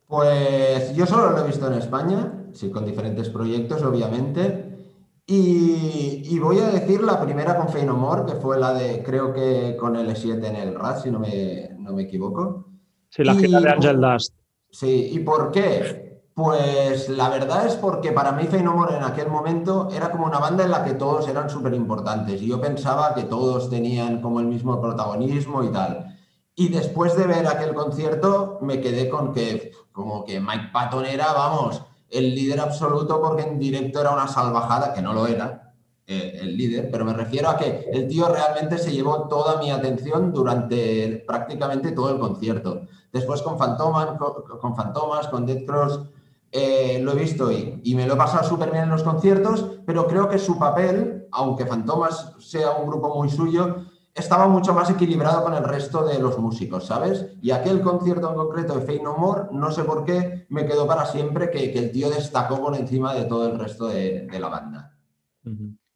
Pues yo solo lo he visto en España, sí, con diferentes proyectos, obviamente. Y, voy a decir la primera con Feinomor, que fue la de, creo que con L7 en el RAS, si no me, no me equivoco. Sí, la gira de Angel Dust. Sí, ¿y por qué? Pues la verdad es porque para mí Feinomor en aquel momento era como una banda en la que todos eran súper importantes y yo pensaba que todos tenían como el mismo protagonismo y tal. Y después de ver aquel concierto me quedé con que como que Mike Patton era, vamos, el líder absoluto porque en directo era una salvajada, que no lo era, eh, el líder, pero me refiero a que el tío realmente se llevó toda mi atención durante prácticamente todo el concierto. Después con Fantomas, con, Fantomas, con Dead Cross, eh, lo he visto y, y, me lo he pasado súper bien en los conciertos, pero creo que su papel, aunque Fantomas sea un grupo muy suyo, estaba mucho más equilibrado con el resto de los músicos, ¿sabes? Y aquel concierto en concreto de Fey No More, no sé por qué, me quedó para siempre que, el tío destacó por encima de todo el resto de, la banda.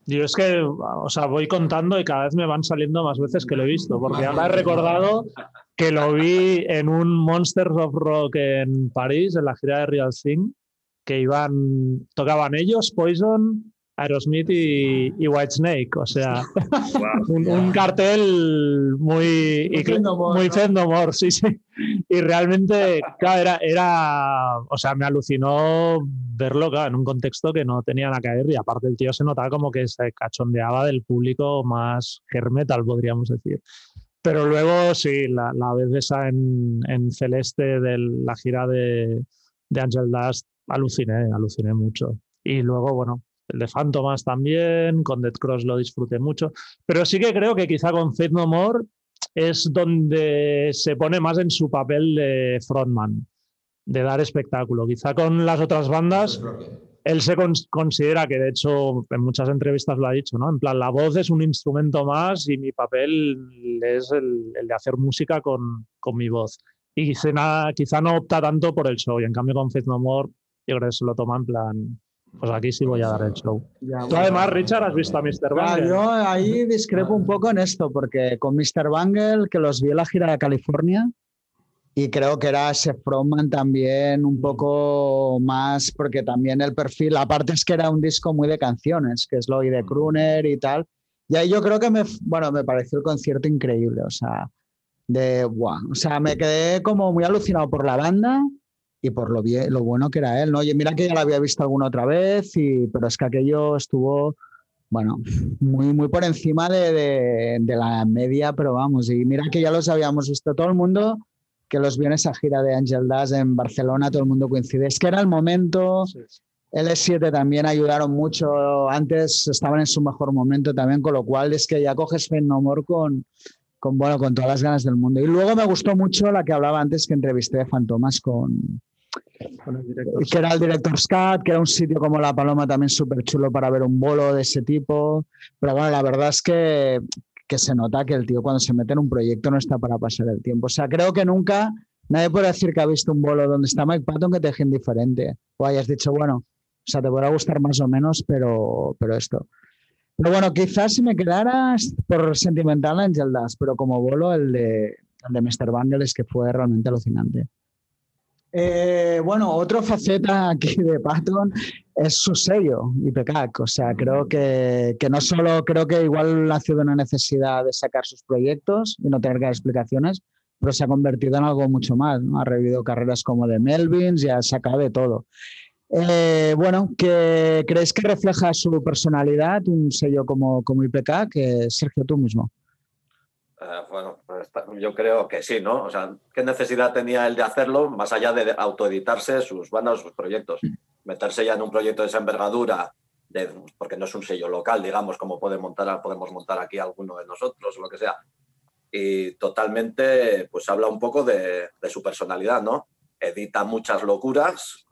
Yo es que, o sea, voy contando y cada vez me van saliendo más veces que lo he visto, porque ahora he recordado que lo vi en un Monsters of Rock en París, en la gira de Real Thing, que iban, tocaban ellos, Poison, Aerosmith y, y Whitesnake, o sea, un, cartel muy muy Fendomore, sí, sí. Y realmente, claro, era, era, o sea, me alucinó verlo en un contexto que no tenía nada que ver y aparte el tío se notaba como que se cachondeaba del público más hair metal, podríamos decir. Pero luego, sí, la, la vez esa en, en Celeste de la gira de, de Angel Dust, aluciné, aluciné mucho. Y luego, bueno, el de Phantomas también, con Dead Cross lo disfruté mucho, pero sí que creo que quizá con Faith No More es donde se pone más en su papel de frontman, de dar espectáculo. Quizá con las otras bandas, él se considera que, de hecho, en muchas entrevistas lo ha dicho, ¿no? En plan, la voz es un instrumento más y mi papel es el, de hacer música con, con mi voz. Y quizá, quizá, no opta tanto por el show, y en cambio con Faith No More, yo creo que se lo toma en plan, pues aquí sí voy a dar el show. Tú además, Richard, has visto a Mr. Bangle. yo ahí discrepo un poco en esto, porque con Mr. Bangle, que los vi en la gira de California, y creo que era ese frontman también un poco más, porque también el perfil, aparte es que era un disco muy de canciones, que es lo de Kruner y tal. Y ahí yo creo que me, bueno, me pareció el concierto increíble, o sea, de, wow, o sea, me quedé como muy alucinado por la banda y por lo, bien, lo bueno que era él, ¿no? Oye, mira que ya lo había visto alguna otra vez, y, pero es que aquello estuvo, bueno, muy, muy por encima de, de, la media, pero vamos, y mira que ya los habíamos visto todo el mundo, que los vio en esa gira de Angel Das en Barcelona, todo el mundo coincide. Es que era el momento, L7 también ayudaron mucho, antes estaban en su mejor momento también, con lo cual es que ya coges Fenomor con, con, bueno, con todas las ganas del mundo. Y luego me gustó mucho la que hablaba antes que entrevisté de Fantomas con, que era el director Scott, que era un sitio como La Paloma también súper chulo para ver un bolo de ese tipo. Pero bueno, la verdad es que, que se nota que el tío cuando se mete en un proyecto no está para pasar el tiempo. O sea, creo que nunca nadie puede decir que ha visto un bolo donde está Mike Patton que te deje indiferente. O hayas dicho, bueno, o sea, te podrá gustar más o menos, pero, pero esto. Pero bueno, quizás si me quedaras por sentimental Angel Das, pero como bolo el de, el de Mr. Bangle es que fue realmente alucinante. Eh, bueno, otra faceta aquí de Patton es su sello, IPCAC. O sea, creo que, que, no solo creo que igual nació de una necesidad de sacar sus proyectos y no tener que dar explicaciones, pero se ha convertido en algo mucho más. Ha revivido carreras como de Melvins y ha sacado de todo. Eh, bueno, ¿que ¿crees que refleja su personalidad un sello como, como IPK? Que Sergio, tú mismo. Eh, bueno, pues, yo creo que sí, ¿no? O sea, ¿qué necesidad tenía él de hacerlo más allá de autoeditarse sus bandas, sus proyectos? Mm. Meterse ya en un proyecto de esa envergadura, porque no es un sello local, digamos, como puede montar, podemos montar aquí alguno de nosotros o lo que sea. Y totalmente, pues habla un poco de, de su personalidad, ¿no? Edita muchas locuras,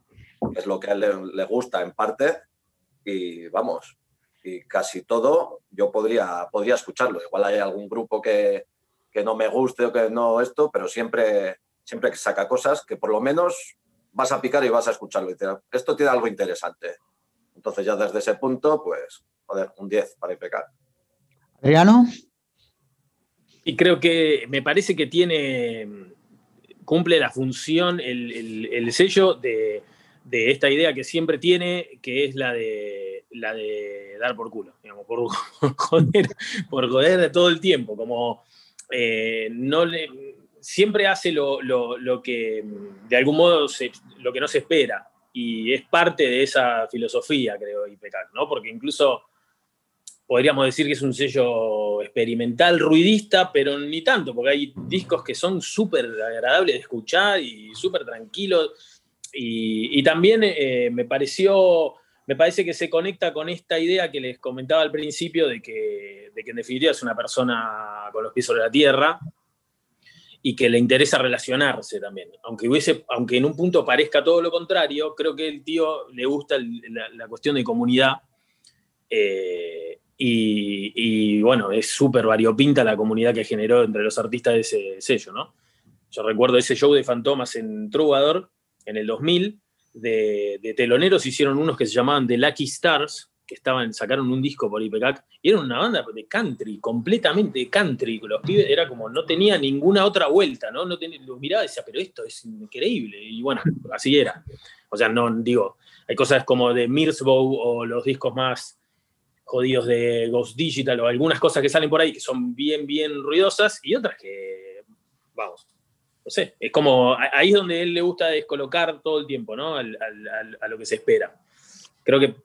es lo que a él le, gusta en parte, y vamos, y casi todo yo podría, podría escucharlo. Igual hay algún grupo que, que no me guste o que no esto, pero siempre, siempre que saca cosas que por lo menos vas a picar y vas a escucharlo. Y esto tiene algo interesante. Entonces ya desde ese punto, pues, joder, un 10 para IPK. Adriano. Y creo que me parece que tiene, cumple la función, el sello de, de esta idea que siempre tiene, que es la de, la de dar por culo, digamos, por, joder, todo el tiempo, como eh, no le, siempre hace lo, que de algún modo lo que no se espera y es parte de esa filosofía, creo, IPK, ¿no? Porque incluso podríamos decir que es un sello experimental, ruidista, pero ni tanto, porque hay discos que son súper agradables de escuchar y súper tranquilos y, también eh, me pareció, me parece que se conecta con esta idea que les comentaba al principio de que, de que en definitiva es una persona con los pies sobre la tierra y que le interesa relacionarse también. Aunque, hubiese, aunque en un punto parezca todo lo contrario, creo que el tío le gusta la, cuestión de comunidad. Eh, y, y, bueno, es súper variopinta la comunidad que generó entre los artistas de ese sello, ¿no? Yo recuerdo ese show de Fantomas en Troubadour, en el 2000, de, teloneros hicieron unos que se llamaban The Lucky Stars, que estaban, sacaron un disco por IPCAC, y era una banda de country, completamente country. Los pibes era como, no tenía ninguna otra vuelta, ¿no? no tenía, los miraba y decía, pero esto es increíble. Y bueno, así era. O sea, no digo, hay cosas como de Mirsbow o los discos más jodidos de Ghost Digital o algunas cosas que salen por ahí que son bien, bien ruidosas y otras que, vamos, no sé, es como, ahí es donde él le gusta descolocar todo el tiempo, ¿no? a lo que se espera. Creo que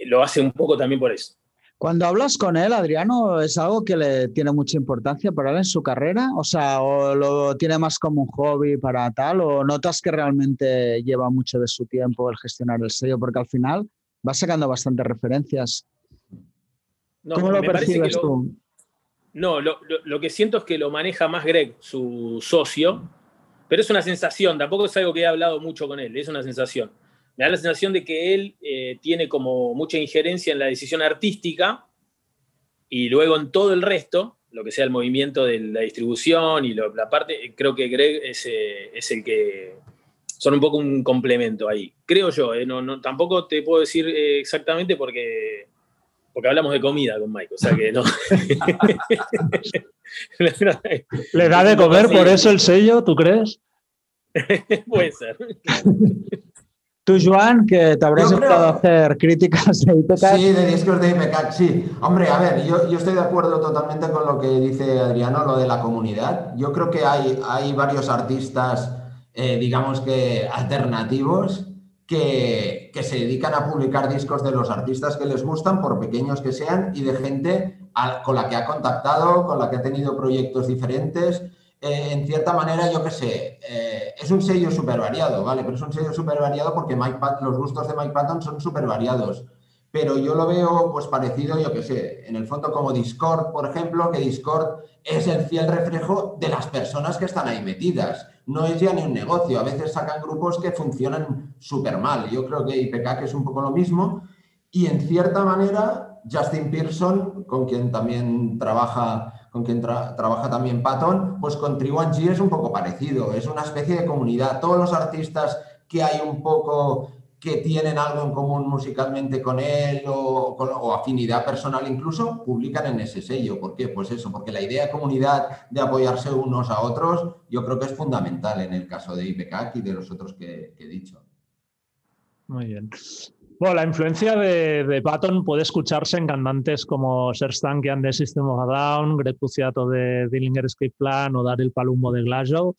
lo hace un poco también por eso. Cuando hablas con él, Adriano, ¿es algo que le tiene mucha importancia para él en su carrera? O sea, ¿o lo tiene más como un hobby para tal? ¿O notas que realmente lleva mucho de su tiempo el gestionar el sello? Porque al final va sacando bastantes referencias. ¿Cómo lo percibes tú? No, lo, que siento es que lo maneja más Greg, su socio, pero es una sensación, tampoco es algo que he hablado mucho con él, es una sensación. Me da la sensación de que él eh, tiene como mucha injerencia en la decisión artística y luego en todo el resto, lo que sea el movimiento de la distribución y la parte, creo que Greg es, eh, es, el que son un poco un complemento ahí. Creo yo, eh, no, no, tampoco te puedo decir exactamente porque porque hablamos de comida con Mike, o sea que no. ¿Le da de comer por eso el sello, tú crees? Puede ser. Tú, Joan, que te habrás empezado a hacer críticas de IPK. Sí, de discos de IPK, sí. Hombre, a ver, yo, estoy de acuerdo totalmente con lo que dice Adriano, lo de la comunidad. Yo creo que hay, hay varios artistas, eh, digamos que alternativos, que, se dedican a publicar discos de los artistas que les gustan, por pequeños que sean, y de gente con la que ha contactado, con la que ha tenido proyectos diferentes. Eh, en cierta manera, yo qué sé, eh, es un sello súper variado, ¿vale? Pero es un sello súper variado porque Mike los gustos de Mike Patton son súper variados. Pero yo lo veo pues parecido, yo qué sé, en el fondo como Discord, por ejemplo, que Discord es el fiel reflejo de las personas que están ahí metidas no es ya ni un negocio. A veces sacan grupos que funcionan súper mal. Yo creo que IPK que es un poco lo mismo. Y en cierta manera, Justin Pearson, con quien también trabaja, con quien trabaja también Patton, pues con G es un poco parecido. Es una especie de comunidad. Todos los artistas que hay un poco que tienen algo en común musicalmente con él o, afinidad personal incluso, publican en ese sello. ¿Por qué? Pues eso, porque la idea de comunidad, de apoyarse unos a otros, yo creo que es fundamental en el caso de IPCAC y de los otros que, he dicho. Muy bien. Bueno, la influencia de, Patton puede escucharse en cantantes como Serge Tankian de System of a Down, Greg Puciato de Dillinger Escape Plan o Daryl Palumbo de Glasgow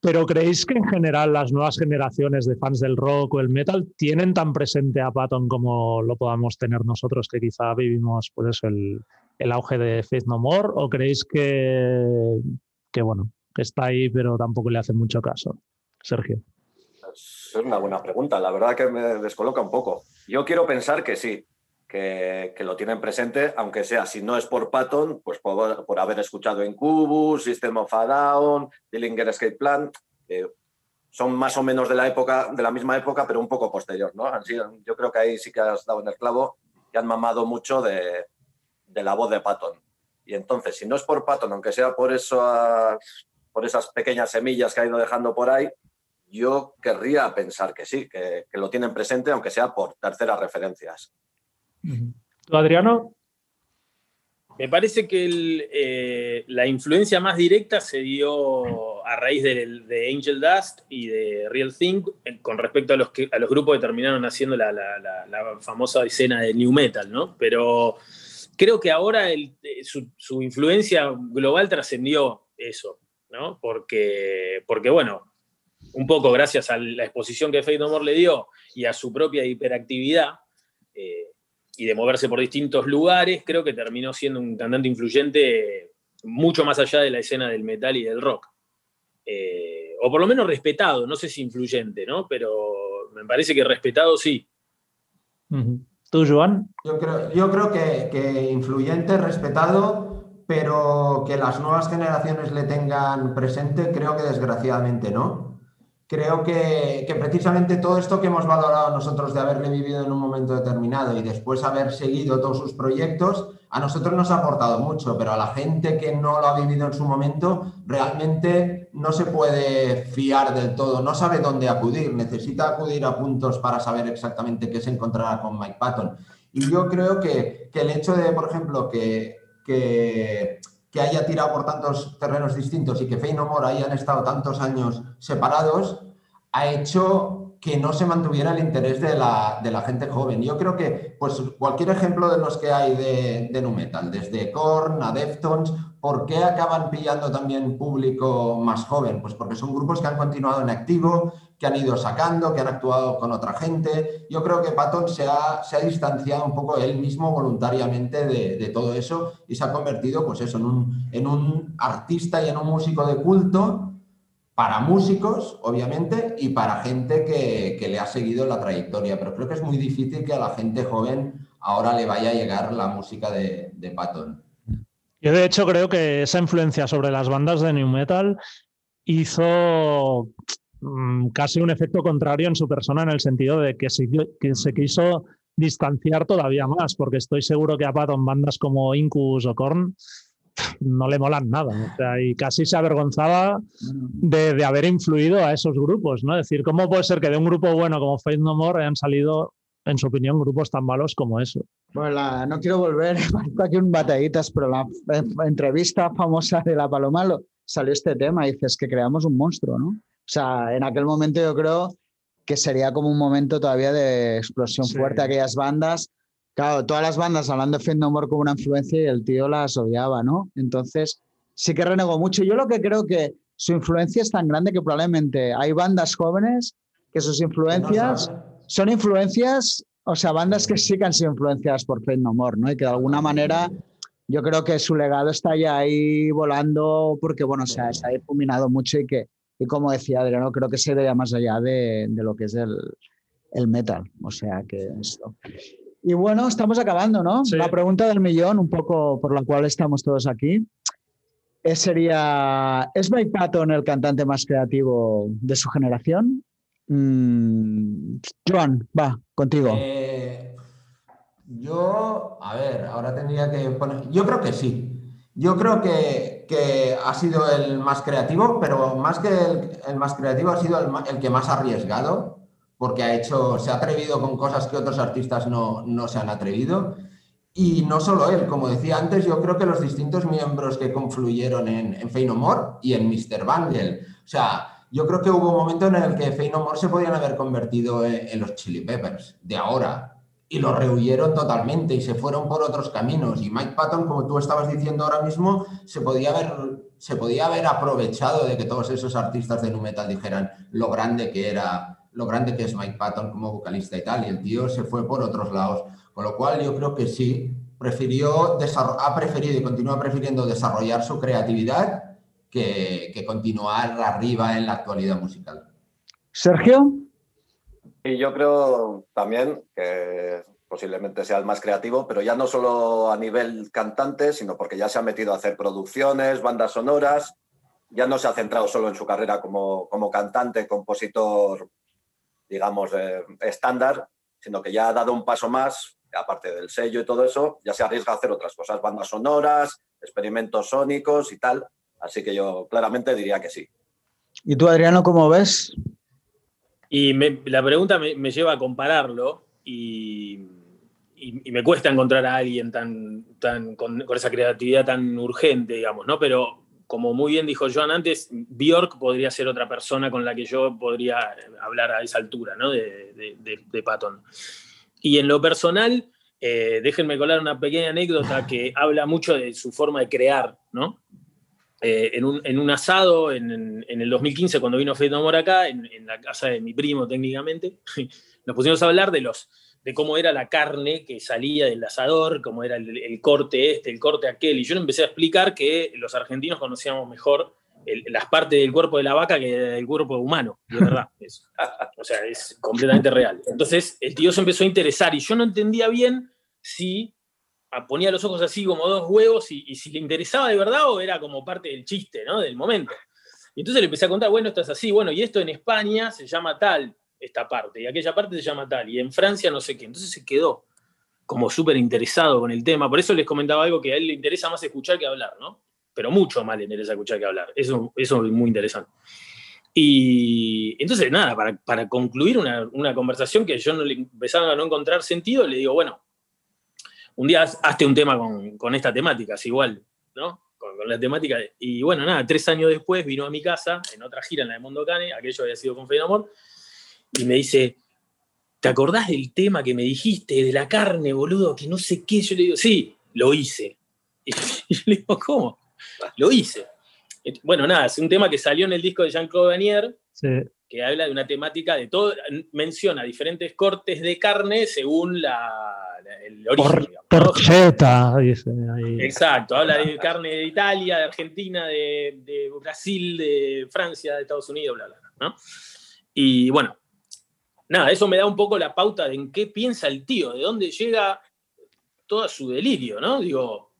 Pero ¿creéis que en general las nuevas generaciones de fans del rock o el metal tienen tan presente a Patton como lo podamos tener nosotros, que quizá vivimos por eso el, auge de Faith No More? ¿O creéis que, que, bueno, que está ahí pero tampoco le hace mucho caso? Sergio. Es una buena pregunta, la verdad que me descoloca un poco. Yo quiero pensar que sí, que, lo tienen presente, aunque sea, si no es por Patton, pues por, haber escuchado en Cubus, System of a Down, Dillinger Escape Plan, son más o menos de la época, de la misma época, pero un poco posterior, ¿no? yo creo que ahí sí que has dado en el clavo y han mamado mucho de, la voz de Patton. Y entonces, si no es por Patton, aunque sea por, eso, por esas pequeñas semillas que ha ido dejando por ahí, yo querría pensar que sí, que, que lo tienen presente, aunque sea por terceras referencias. ¿Tú, Adriano? Me parece que eh, la influencia más directa se dio a raíz de, Angel Dust y de Real Thing eh, con respecto a los, que, a los grupos que terminaron haciendo la, famosa escena de New Metal, ¿no? Pero creo que ahora eh, su, influencia global trascendió eso, ¿no? Porque, porque, bueno, un poco gracias a la exposición que Fade No More le dio y a su propia hiperactividad, y de moverse por distintos lugares, creo que terminó siendo un cantante influyente mucho más allá de la escena del metal y del rock. Eh, o por lo menos respetado, no sé si influyente, ¿no? Pero me parece que respetado sí. ¿Tú, Joan? Yo creo, yo creo que, que, influyente, respetado, pero que las nuevas generaciones le tengan presente, creo que desgraciadamente no creo que, precisamente todo esto que hemos valorado nosotros de haberle vivido en un momento determinado y después haber seguido todos sus proyectos, a nosotros nos ha aportado mucho, pero a la gente que no lo ha vivido en su momento, realmente no se puede fiar del todo, no sabe dónde acudir, necesita acudir a puntos para saber exactamente qué se encontrará con Mike Patton. Y yo creo que, el hecho de, por ejemplo, que, que que haya tirado por tantos terrenos distintos y que Fey More hayan estado tantos años separados, ha hecho que no se mantuviera el interés de la, gente joven. Yo creo que pues, cualquier ejemplo de los que hay de, de Nu Metal, desde Korn a Deftones, ¿por qué acaban pillando también público más joven? Pues porque son grupos que han continuado en activo, que han ido sacando, que han actuado con otra gente. Yo creo que Patton se ha, se ha distanciado un poco él mismo voluntariamente de, todo eso y se ha convertido pues eso, en, un, en un artista y en un músico de culto para músicos, obviamente, y para gente que, le ha seguido la trayectoria. Pero creo que es muy difícil que a la gente joven ahora le vaya a llegar la música de, de Patton. Yo de hecho creo que esa influencia sobre las bandas de New Metal hizo casi un efecto contrario en su persona en el sentido de que se, que se quiso distanciar todavía más, porque estoy seguro que a Patton bandas como Incus o Korn no le molan nada. y casi se avergonzaba de, haber influido a esos grupos, ¿no? Es decir, ¿cómo puede ser que de un grupo bueno como Faith No More hayan salido, en su opinión, grupos tan malos como eso? Bueno, no quiero volver aquí un batallitas, pero la entrevista famosa de La Palomalo salió este tema y dices que creamos un monstruo, ¿no? O sea, en aquel momento yo creo que sería como un momento todavía de explosión fuerte aquellas bandas. Claro, todas las bandas hablando de Fend No como una influencia y el tío las odiaba, ¿no? Entonces, sí que renegó mucho. Yo lo que creo que su influencia es tan grande que probablemente hay bandas jóvenes que sus influencias son influencias, o sea, bandas que sí que han sido influenciadas por Fend No More, ¿no? Y que de alguna manera yo creo que su legado está ya ahí volando porque, bueno, o sea, se ha difuminado mucho y que y como decía Adriano, creo que se ve más allá de, de lo que es el, el, metal. O sea que esto. Y bueno, estamos acabando, ¿no? La pregunta del millón, un poco por la cual estamos todos aquí, es, sería, ¿es Mike Patton el cantante más creativo de su generación? Mm, Joan, va, contigo. Eh, yo, a ver, ahora tendría que poner, yo creo que sí. Yo creo que, que ha sido el más creativo, pero más que el, más creativo ha sido el, que más ha arriesgado, porque ha hecho, se ha atrevido con cosas que otros artistas no, se han atrevido. Y no solo él, como decía antes, yo creo que los distintos miembros que confluyeron en, en Fey y en Mr. Bangle. O sea, yo creo que hubo un momento en el que Fey se podían haber convertido en los Chili Peppers de ahora y lo rehuyeron totalmente y se fueron por otros caminos. Y Mike Patton, como tú estabas diciendo ahora mismo, se podía haber se podía haber aprovechado de que todos esos artistas de nu metal dijeran lo grande que era, lo grande que es Mike Patton como vocalista y tal, y el tío se fue por otros lados. Con lo cual yo creo que sí, prefirió ha preferido y continúa prefiriendo desarrollar su creatividad que, que continuar arriba en la actualidad musical. Sergio. Y yo creo también que posiblemente sea el más creativo, pero ya no solo a nivel cantante, sino porque ya se ha metido a hacer producciones, bandas sonoras, ya no se ha centrado solo en su carrera como, como cantante, compositor, digamos, eh, estándar, sino que ya ha dado un paso más, aparte del sello y todo eso, ya se arriesga a hacer otras cosas, bandas sonoras, experimentos sónicos y tal. Así que yo claramente diría que sí. ¿Y tú, Adriano, cómo ves? Y la pregunta me, lleva a compararlo y, me cuesta encontrar a alguien tan, tan con, esa creatividad tan urgente, digamos, ¿no? Pero como muy bien dijo Joan antes, Bjork podría ser otra persona con la que yo podría hablar a esa altura, ¿no? De, de, Patton. Y en lo personal, eh, déjenme colar una pequeña anécdota que habla mucho de su forma de crear, ¿no? Eh, en, un, asado en, el 2015, cuando vino Fede Amor acá, en, la casa de mi primo técnicamente, nos pusimos a hablar de, los, de cómo era la carne que salía del asador, cómo era el, corte este, el corte aquel, y yo le empecé a explicar que los argentinos conocíamos mejor las partes del cuerpo de la vaca que el cuerpo humano, de verdad. o sea, es completamente real. Entonces, el tío se empezó a interesar y yo no entendía bien si ponía los ojos así como dos huevos y, si le interesaba de verdad o era como parte del chiste, ¿no? Del momento. Y entonces le empecé a contar, bueno, esto es así, bueno, y esto en España se llama tal, esta parte, y aquella parte se llama tal, y en Francia no sé qué. Entonces se quedó como súper interesado con el tema. Por eso les comentaba algo que a él le interesa más escuchar que hablar, ¿no? Pero mucho más le interesa escuchar que hablar. Eso, es muy interesante. Y entonces, nada, para, concluir una, una, conversación que yo no le empezaba a no encontrar sentido, le digo, bueno, un día hazte un tema con, esta temática, igual, ¿no? Con, la temática. Y bueno, nada, tres años después vino a mi casa, en otra gira en la de Mundo Cane, aquello había sido con Fe Amor, y me dice, ¿te acordás del tema que me dijiste, de la carne, boludo? Que no sé qué. Yo le digo, sí, lo hice. Y yo le digo, ¿cómo? Lo hice. Bueno, nada, es un tema que salió en el disco de Jean-Claude Vanier, que habla de una temática de todo, menciona diferentes cortes de carne según la, el origen. porcheta, dice ahí. Exacto, habla de carne de Italia, de Argentina, de, Brasil, de Francia, de Estados Unidos, bla, bla, ¿no? Y bueno, nada, eso me da un poco la pauta de en qué piensa el tío, de dónde llega todo su delirio, ¿no? Digo,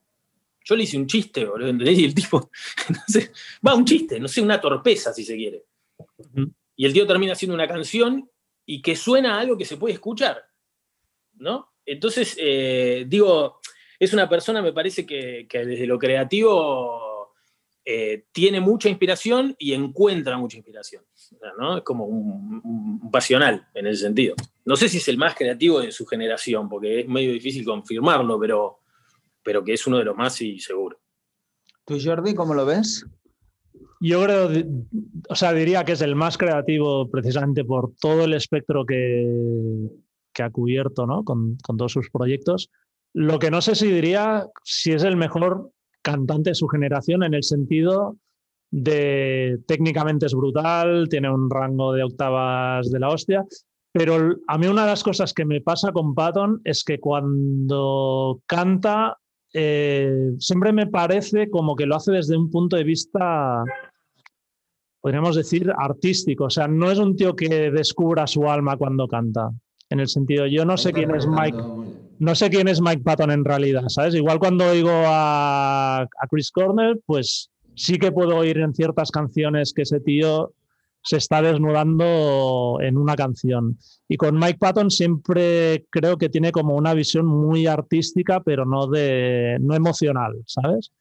yo le hice un chiste, boludo, Y el tipo, va, un chiste, no sé, una torpeza si se quiere. Y el tío termina haciendo una canción y que suena a algo que se puede escuchar, ¿no? Entonces, eh, digo, es una persona, me parece que, desde lo creativo eh, tiene mucha inspiración y encuentra mucha inspiración. Es como un, pasional en ese sentido. No sé si es el más creativo de su generación, porque es medio difícil confirmarlo, pero, pero que es uno de los más y seguro. ¿Tú, Jordi, cómo lo ves? Yo creo, o sea, diría que es el más creativo precisamente por todo el espectro que, que ha cubierto ¿no? con, todos sus proyectos. Lo que no sé si diría si es el mejor cantante de su generación en el sentido de técnicamente es brutal, tiene un rango de octavas de la hostia, pero a mí una de las cosas que me pasa con Patton es que cuando canta eh, siempre me parece como que lo hace desde un punto de vista, podríamos decir, artístico. O sea, no es un tío que descubra su alma cuando canta en el sentido, yo no sé quién es Mike, no sé quién es Mike Patton en realidad, ¿sabes? Igual cuando oigo a, Chris Cornell, pues sí que puedo oír en ciertas canciones que ese tío se está desnudando en una canción. Y con Mike Patton siempre creo que tiene como una visión muy artística, pero no de no emocional, ¿sabes?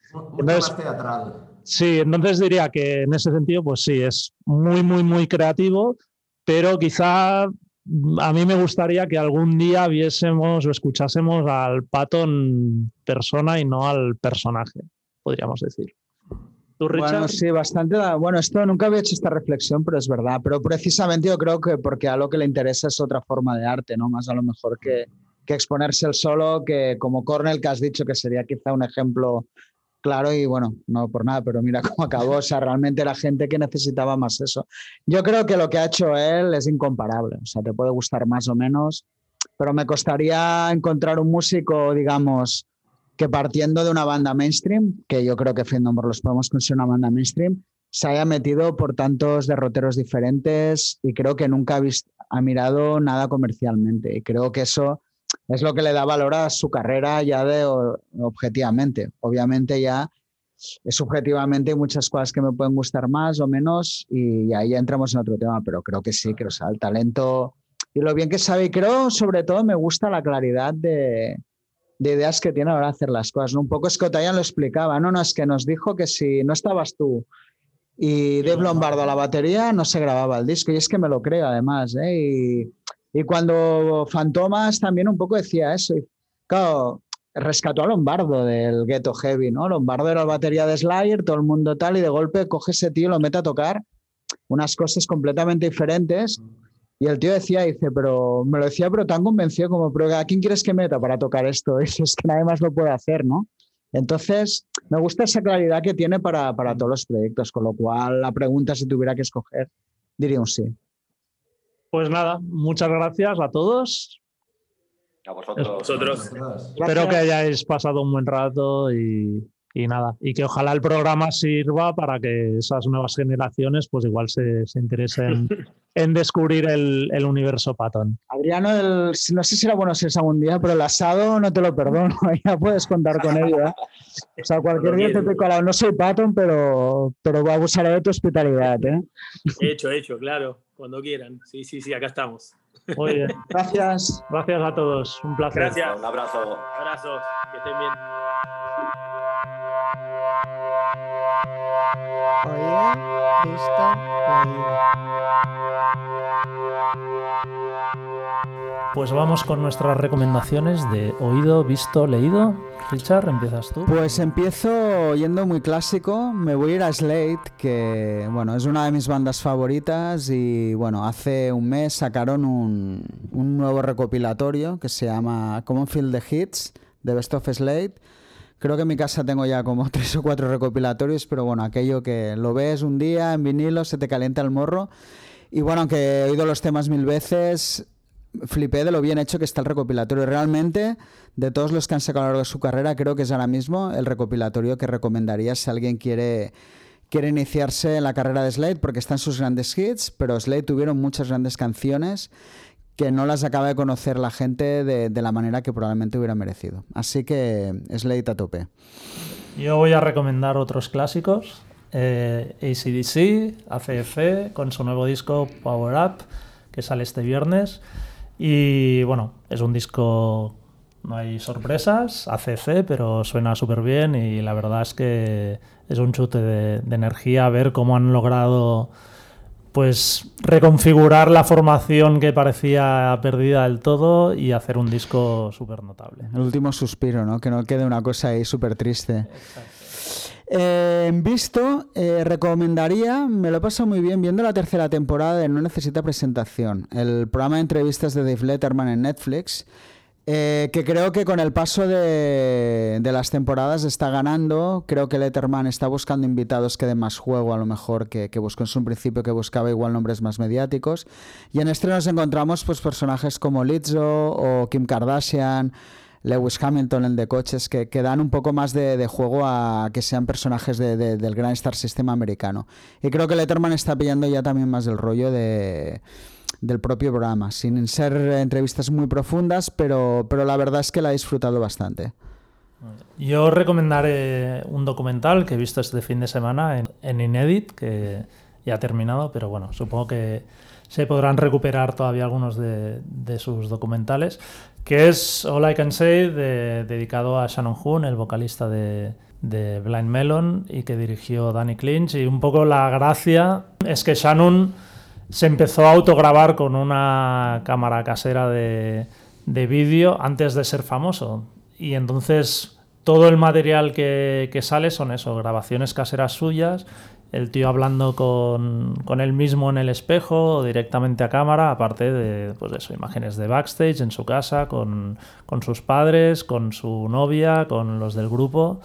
más teatral. Sí, entonces diría que en ese sentido, pues sí, es muy, muy, muy creativo, pero quizá a mí me gustaría que algún día viésemos o escuchásemos al Patton persona y no al personaje, podríamos decir. ¿Tú, Richard? Bueno, sí, bastante. Bueno, esto nunca había hecho esta reflexión, pero es verdad. Pero precisamente yo creo que porque a lo que le interesa es otra forma de arte, ¿no? Más a lo mejor que, que exponerse el solo, que como Cornell, que has dicho que sería quizá un ejemplo Claro, y bueno, no por nada, pero mira cómo acabó. O sea, realmente era gente que necesitaba más eso. Yo creo que lo que ha hecho él es incomparable. O sea, te puede gustar más o menos, pero me costaría encontrar un músico, digamos, que partiendo de una banda mainstream, que yo creo que Fendom los podemos considerar una banda mainstream, se haya metido por tantos derroteros diferentes y creo que nunca ha, visto, ha mirado nada comercialmente. Y creo que eso es lo que le da valor a su carrera ya de objetivamente. Obviamente ya es subjetivamente muchas cosas que me pueden gustar más o menos y ahí ya entramos en otro tema, pero creo que sí, que o el talento y lo bien que sabe y creo sobre todo me gusta la claridad de, de ideas que tiene ahora hacer las cosas. Un poco Scott Ian lo explicaba, no, no, es que nos dijo que si no estabas tú y Dave Lombardo a la batería no se grababa el disco y es que me lo creo además. ¿eh? Y, y, cuando Fantomas también un poco decía eso. Y, claro, rescató a Lombardo del Ghetto Heavy, ¿no? Lombardo era la batería de Slayer, todo el mundo tal, y de golpe coge ese tío y lo mete a tocar unas cosas completamente diferentes. Y el tío decía, dice, pero me lo decía, pero tan convencido como, pero ¿a quién quieres que meta para tocar esto? Eso es que nadie más lo puede hacer, ¿no? Entonces, me gusta esa claridad que tiene para, para todos los proyectos, con lo cual la pregunta, si tuviera que escoger, diría un sí. Pues nada, muchas gracias a todos. A vosotros. Espero que hayáis pasado un buen rato y, y, nada, y que ojalá el programa sirva para que esas nuevas generaciones pues igual se, se interesen en descubrir el, el universo Patton. Adriano, el, no sé si era bueno si es algún día, pero el asado no te lo perdono, ya puedes contar con ello. ¿eh? O sea, cualquier día te colado. No soy Patton, pero, pero voy a abusar de tu hospitalidad. ¿eh? Hecho, hecho, claro, cuando quieran. Sí, sí, sí, acá estamos. Muy bien. Gracias. Gracias a todos. Un placer. Gracias. Un abrazo. Abrazos. Que estén bien. Pues vamos con nuestras recomendaciones de oído, visto, leído. Richard, empiezas tú. Pues empiezo yendo muy clásico. Me voy a ir a Slate, que bueno, es una de mis bandas favoritas. Y bueno, hace un mes sacaron un, un nuevo recopilatorio que se llama Common Field the Hits, The Best of Slate. Creo que en mi casa tengo ya como tres o cuatro recopilatorios, pero bueno, aquello que lo ves un día en vinilo, se te calienta el morro. Y bueno, aunque he oído los temas mil veces, flipé de lo bien hecho que está el recopilatorio. Realmente, de todos los que han sacado a lo largo de su carrera, creo que es ahora mismo el recopilatorio que recomendaría si alguien quiere, quiere iniciarse en la carrera de Slade, porque están sus grandes hits, pero Slade tuvieron muchas grandes canciones que no las acaba de conocer la gente de, la manera que probablemente hubiera merecido. Así que Slade a tope. Yo voy a recomendar otros clásicos. Eh, ACDC, ACF, con su nuevo disco Power Up, que sale este viernes. Y bueno, es un disco, no hay sorpresas, ACC, pero suena súper bien y la verdad es que es un chute de energía ver cómo han logrado pues reconfigurar la formación que parecía perdida del todo y hacer un disco súper notable. El último suspiro, ¿no? Que no quede una cosa ahí súper triste. Eh, visto, eh, recomendaría, me lo he pasado muy bien viendo la tercera temporada de No Necesita Presentación, el programa de entrevistas de Dave Letterman en Netflix, eh, que creo que con el paso de, de, las temporadas está ganando. Creo que Letterman está buscando invitados que den más juego, a lo mejor que, que buscó en su principio, que buscaba igual nombres más mediáticos. Y en este nos encontramos pues, personajes como Lizzo o Kim Kardashian. Lewis Hamilton, el de coches, que, que dan un poco más de, de, juego a que sean personajes de, de, del gran Star System americano. Y creo que Letterman está pillando ya también más del rollo de, del propio programa, sin ser entrevistas muy profundas, pero, pero la verdad es que la he disfrutado bastante. Yo recomendaré un documental que he visto este fin de semana en, Inedit, que ya ha terminado, pero bueno, supongo que se podrán recuperar todavía algunos de, sus documentales, que es All I Can Say, de, dedicado a Shannon Hoon, el vocalista de, de, Blind Melon, y que dirigió Danny Clinch. Y un poco la gracia es que Shannon se empezó a autograbar con una cámara casera de, de vídeo antes de ser famoso. Y entonces todo el material que, que sale son eso, grabaciones caseras suyas el tío hablando con, con, él mismo en el espejo directamente a cámara, aparte de pues eso, imágenes de backstage en su casa, con, con, sus padres, con su novia, con los del grupo.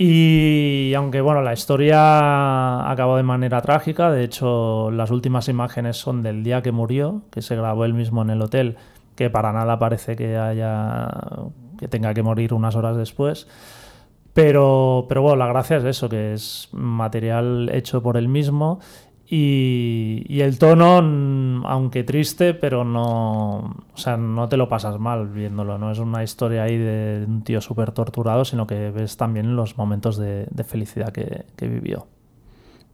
Y aunque bueno, la historia acabó de manera trágica, de hecho las últimas imágenes son del día que murió, que se grabó él mismo en el hotel, que para nada parece que haya que tenga que morir unas horas después. Pero, pero bueno, la gracia es eso, que es material hecho por él mismo y, el tono, aunque triste, pero no, o sea, no te lo pasas mal viéndolo. No es una historia ahí de un tío súper torturado, sino que ves también los momentos de, felicidad que, que, vivió.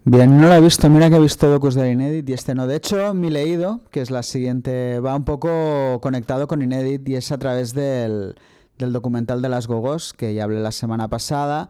Bien, no lo he visto. Mira que he visto docus de Inédit y este no. De hecho, mi leído, que es la siguiente, va un poco conectado con Inédit y es a través del, del documental de las Gogos, que ya hablé la semana pasada.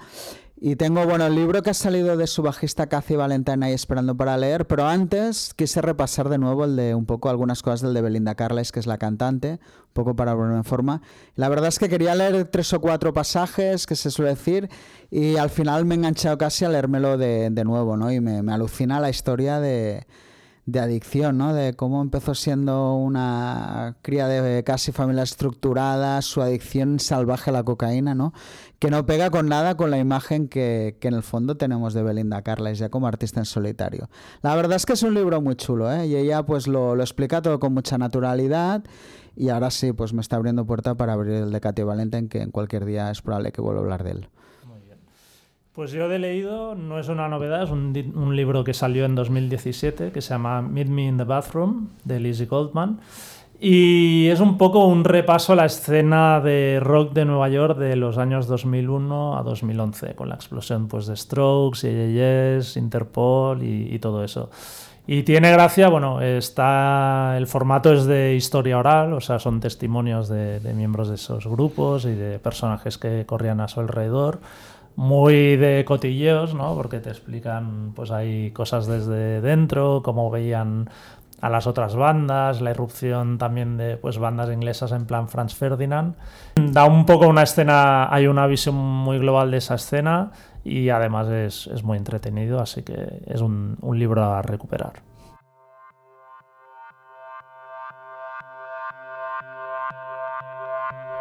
Y tengo, bueno, el libro que ha salido de su bajista Cathy Valentine ahí esperando para leer, pero antes quise repasar de nuevo el de un poco algunas cosas del de Belinda Carles, que es la cantante, un poco para ponerme en forma. La verdad es que quería leer tres o cuatro pasajes, que se suele decir, y al final me he enganchado casi a leérmelo de, de nuevo, ¿no? Y me, me alucina la historia de, de adicción, ¿no? De cómo empezó siendo una cría de casi familia estructurada, su adicción salvaje a la cocaína, ¿no? Que no pega con nada con la imagen que, que en el fondo tenemos de Belinda Carles ya como artista en solitario. La verdad es que es un libro muy chulo, ¿eh? Y ella pues lo, explica todo con mucha naturalidad y ahora sí, pues me está abriendo puerta para abrir el de Katy Valenten, que en cualquier día es probable que vuelva a hablar de él. Pues yo he leído, no es una novedad, es un, libro que salió en 2017 que se llama Meet Me in the Bathroom de Lizzie Goldman. Y es un poco un repaso a la escena de rock de Nueva York de los años 2001 a 2011, con la explosión pues, de Strokes, Yes, Interpol y, y todo eso. Y tiene gracia, bueno, está el formato es de historia oral, o sea, son testimonios de, de miembros de esos grupos y de personajes que corrían a su alrededor muy de cotilleos, ¿no? Porque te explican, pues hay cosas desde dentro, cómo veían a las otras bandas, la irrupción también de pues bandas inglesas en plan Franz Ferdinand. Da un poco una escena, hay una visión muy global de esa escena y además es, es muy entretenido, así que es un, un libro a recuperar.